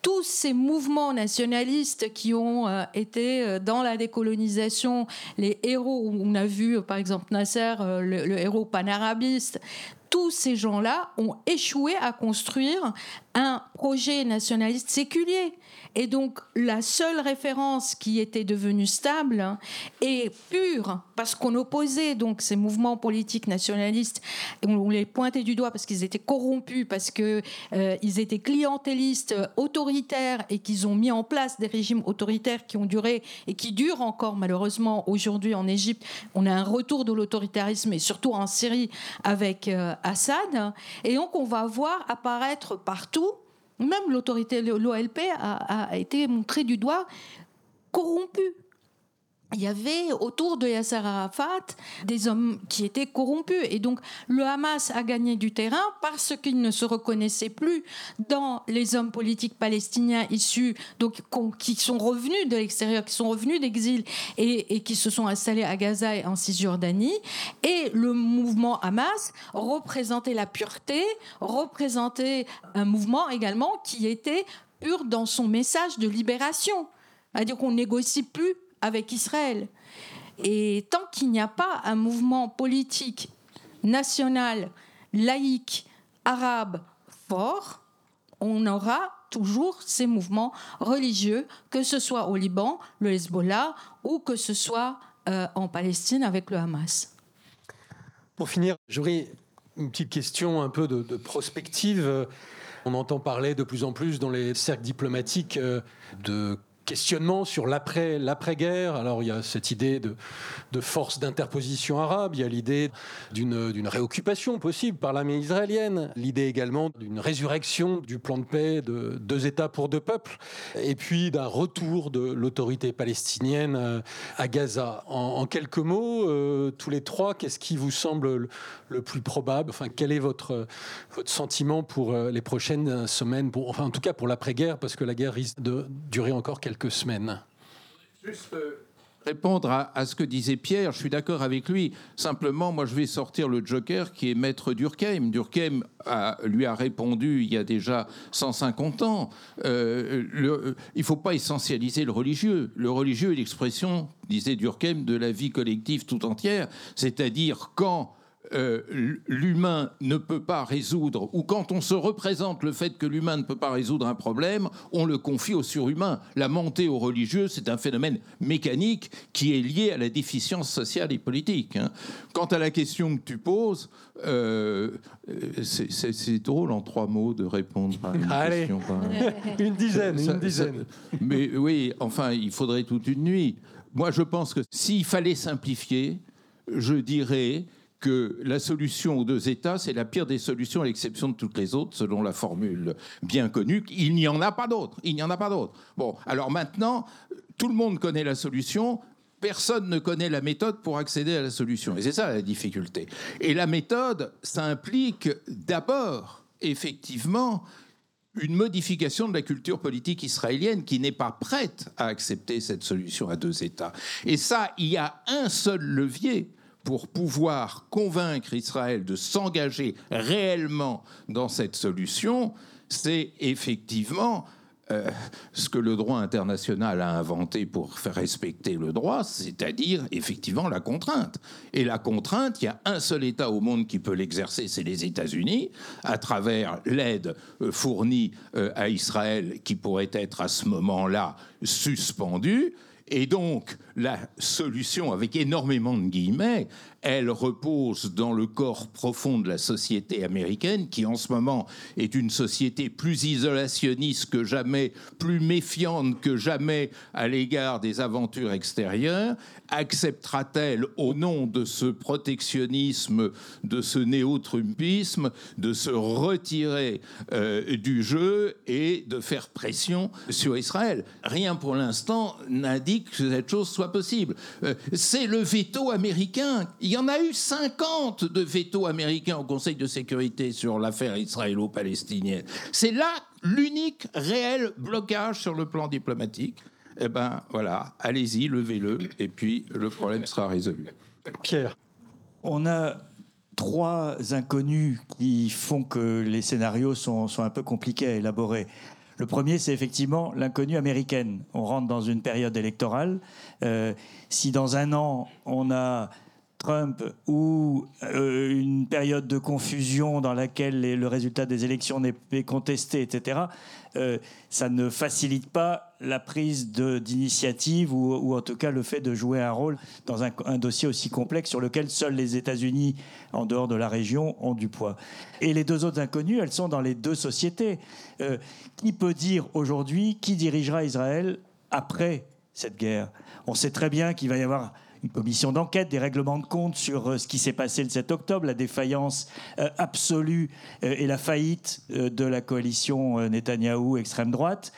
tous ces mouvements nationalistes qui ont euh, été dans la décolonisation, les héros, on a vu par exemple Nasser, le, le héros panarabiste, tous ces gens-là ont échoué à construire un projet nationaliste séculier. Et donc la seule référence qui était devenue stable et pure, parce qu'on opposait donc ces mouvements politiques nationalistes, on les pointait du doigt parce qu'ils étaient corrompus, parce qu'ils euh, étaient clientélistes, autoritaires, et qu'ils ont mis en place des régimes autoritaires qui ont duré et qui durent encore malheureusement aujourd'hui en Égypte. On a un retour de l'autoritarisme et surtout en Syrie avec euh, Assad. Et donc on va voir apparaître partout même l'autorité, l'OLP a, a, été montrée du doigt corrompue il y avait autour de Yasser Arafat des hommes qui étaient corrompus. Et donc le Hamas a gagné du terrain parce qu'il ne se reconnaissait plus dans les hommes politiques palestiniens issus, donc qui sont revenus de l'extérieur, qui sont revenus d'exil et, et, qui se sont installés à Gaza et en Cisjordanie. Et le mouvement Hamas représentait la pureté, représentait un mouvement également qui était pur dans son message de libération. C'est-à-dire qu'on négocie plus avec Israël. Et tant qu'il n'y a pas un mouvement politique national, laïque, arabe fort, on aura toujours ces mouvements religieux, que ce soit au Liban, le Hezbollah, ou que ce soit euh, en Palestine avec le Hamas. Pour finir, j'aurais une petite question un peu de, prospective. On entend parler de plus en plus dans les cercles diplomatiques euh, de questionnement sur l'après, l'après-guerre. Alors il y a cette idée de, force d'interposition arabe, il y a l'idée d'une, réoccupation possible par l'armée israélienne, l'idée également d'une résurrection du plan de paix de deux États pour deux peuples, et puis d'un retour de l'autorité palestinienne euh, à Gaza. En, quelques mots, euh, tous les trois, qu'est-ce qui vous semble le, plus probable? Enfin, quel est votre, sentiment pour euh, les prochaines semaines, enfin en tout cas pour l'après-guerre, parce que la guerre risque de durer encore quelques Juste répondre à, ce que disait Pierre, je suis d'accord avec lui. Simplement, moi, je vais sortir le Joker qui est maître Durkheim. Durkheim lui a répondu il y a déjà 150 ans. Euh, il ne faut pas essentialiser le religieux. Le religieux est l'expression, disait Durkheim, de la vie collective tout entière. C'est-à-dire quand euh, l'humain ne peut pas résoudre, ou quand on se représente le fait que l'humain ne peut pas résoudre un problème, on le confie au surhumain. La montée au religieux, c'est un phénomène mécanique qui est lié à la déficience sociale et politique. Hein. Quant à la question que tu poses, euh, c'est drôle en trois mots de répondre à une Allez. question. une dizaine, ça, une dizaine. Ça, mais oui, enfin, il faudrait toute une nuit. Moi, je pense que s'il fallait simplifier, je dirais que la solution aux deux États, c'est la pire des solutions à l'exception de toutes les autres, selon la formule bien connue. Il n'y en a pas d'autre. Il n'y en a pas d'autre. Bon, alors maintenant, tout le monde connaît la solution. Personne ne connaît la méthode pour accéder à la solution. Et c'est ça la difficulté. Et la méthode, ça implique d'abord, effectivement, une modification de la culture politique israélienne qui n'est pas prête à accepter cette solution à deux États. Et ça, il y a un seul levier pour pouvoir convaincre Israël de s'engager réellement dans cette solution, c'est effectivement euh, ce que le droit international a inventé pour faire respecter le droit, c'est-à-dire effectivement la contrainte. Et la contrainte, il y a un seul État au monde qui peut l'exercer, c'est les États-Unis, à travers l'aide euh, fournie euh, à Israël qui pourrait être à ce moment-là suspendue. Et donc, la solution, avec énormément de guillemets, elle repose dans le corps profond de la société américaine, qui en ce moment est une société plus isolationniste que jamais, plus méfiante que jamais à l'égard des aventures extérieures. Acceptera-t-elle, au nom de ce protectionnisme, de ce néo-trumpisme, de se retirer euh, du jeu et de faire pression sur Israël? Rien pour l'instant n'indique que cette chose soit possible. Euh, c'est le veto américain. Y en a eu 50 de veto américains au Conseil de sécurité sur l'affaire israélo-palestinienne. C'est là l'unique réel blocage sur le plan diplomatique. Eh ben voilà, allez-y, levez-le, et puis le problème sera résolu. Pierre. On a trois inconnus qui font que les scénarios sont, sont un peu compliqués à élaborer. Le premier, c'est effectivement l'inconnue américaine. On rentre dans une période électorale. Euh, si dans un an, on a Trump ou euh, une période de confusion dans laquelle le résultat des élections n'est contesté, etc., euh, ça ne facilite pas la prise d'initiative ou, en tout cas le fait de jouer un rôle dans un, un dossier aussi complexe sur lequel seuls les États-Unis, en dehors de la région, ont du poids. Et les deux autres inconnues, elles sont dans les deux sociétés. Euh, qui peut dire aujourd'hui qui dirigera Israël après cette guerre? On sait très bien qu'il va y avoir une commission d'enquête, des règlements de compte sur euh, ce qui s'est passé le 7 octobre, la défaillance euh, absolue euh, et la faillite de la coalition Netanyahou extrême droite.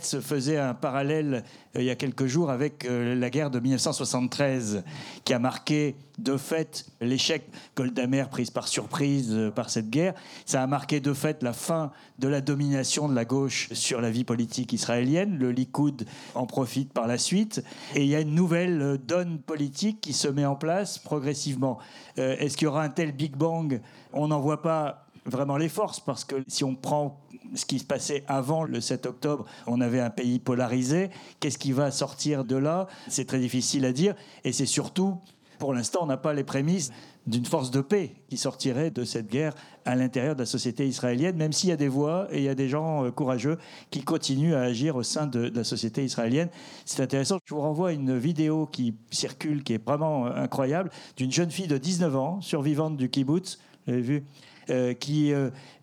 Se faisait un parallèle il y a quelques jours avec la guerre de 1973 qui a marqué de fait l'échec Goldamer prise par surprise par cette guerre. Ça a marqué de fait la fin de la domination de la gauche sur la vie politique israélienne. Le Likoud en profite par la suite. Et il y a une nouvelle donne politique qui se met en place progressivement. Euh, Est-ce qu'il y aura un tel Big Bang? On n'en voit pas vraiment les forces parce que si on prend ce qui se passait avant le 7 octobre, on avait un pays polarisé. Qu'est-ce qui va sortir de là? C'est très difficile à dire. Et c'est surtout, pour l'instant, on n'a pas les prémices d'une force de paix qui sortirait de cette guerre à l'intérieur de la société israélienne, même s'il y a des voix et il y a des gens euh, courageux qui continuent à agir au sein de, la société israélienne. C'est intéressant. Je vous renvoie à une vidéo qui circule, qui est vraiment euh, incroyable, d'une jeune fille de 19 ans, survivante du kibbutz. Vous l'avez vu euh, qui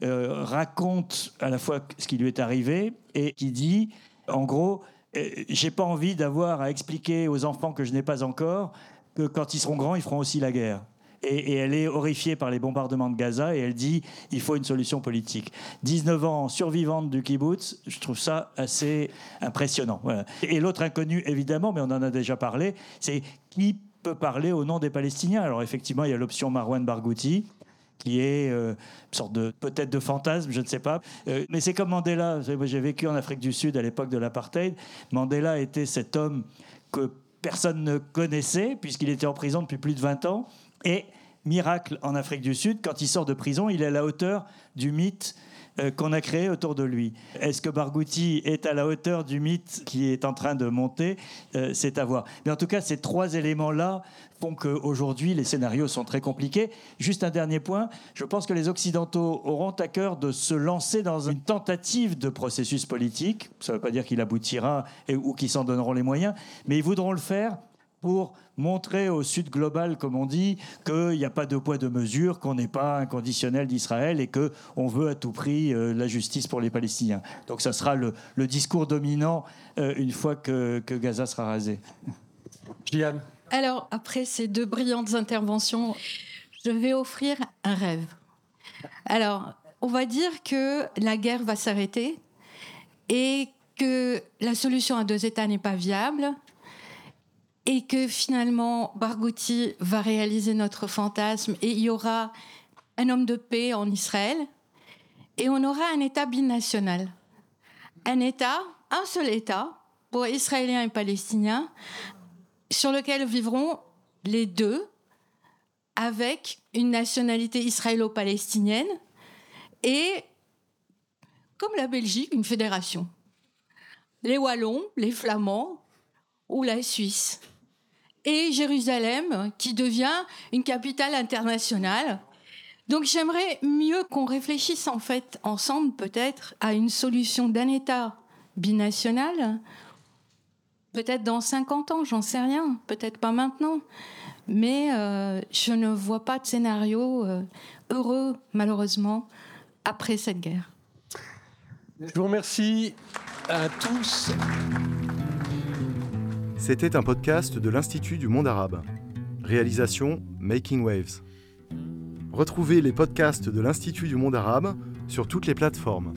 raconte à la fois ce qui lui est arrivé et qui dit, en gros, j'ai pas envie d'avoir à expliquer aux enfants que je n'ai pas encore que quand ils seront grands, ils feront aussi la guerre. Et, elle est horrifiée par les bombardements de Gaza et elle dit il faut une solution politique. 19 ans, survivante du kibbutz, je trouve ça assez impressionnant. Et l'autre inconnu, évidemment, mais on en a déjà parlé, c'est qui peut parler au nom des Palestiniens Alors effectivement, il y a l'option Marwan Barghouti, qui est euh, une sorte de peut-être de fantasme, je ne sais pas. Euh, mais c'est comme Mandela. J'ai vécu en Afrique du Sud à l'époque de l'apartheid. Mandela était cet homme que personne ne connaissait puisqu'il était en prison depuis plus de 20 ans. Et miracle en Afrique du Sud, quand il sort de prison, il est à la hauteur du mythe euh, qu'on a créé autour de lui. Est-ce que Barghouti est à la hauteur du mythe qui est en train de monter? Euh, C'est à voir. Mais en tout cas, ces trois éléments-là font qu'aujourd'hui, les scénarios sont très compliqués. Juste un dernier point, je pense que les Occidentaux auront à cœur de se lancer dans une tentative de processus politique. Ça ne veut pas dire qu'il aboutira ou qu'ils s'en donneront les moyens, mais ils voudront le faire pour montrer au Sud global, comme on dit, qu'il n'y a pas de poids de mesure, qu'on n'est pas inconditionnel d'Israël et qu'on veut à tout prix euh, la justice pour les Palestiniens. Donc ça sera le, le discours dominant euh, une fois que, que Gaza sera rasé. Diane. Alors, après ces deux brillantes interventions, je vais offrir un rêve. Alors, on va dire que la guerre va s'arrêter et que la solution à deux États n'est pas viable et que finalement Barghouti va réaliser notre fantasme et il y aura un homme de paix en Israël et on aura un État binational. Un État, un seul État pour Israéliens et Palestiniens sur lequel vivront les deux avec une nationalité israélo-palestinienne et, comme la Belgique, une fédération. Les Wallons, les Flamands ou la Suisse. Et Jérusalem, qui devient une capitale internationale. Donc j'aimerais mieux qu'on réfléchisse en fait ensemble peut-être à une solution d'un État binational Peut-être dans 50 ans, j'en sais rien. Peut-être pas maintenant. Mais euh, je ne vois pas de scénario euh, heureux, malheureusement, après cette guerre. Je vous remercie à tous. C'était un podcast de l'Institut du monde arabe. Réalisation Making Waves. Retrouvez les podcasts de l'Institut du monde arabe sur toutes les plateformes.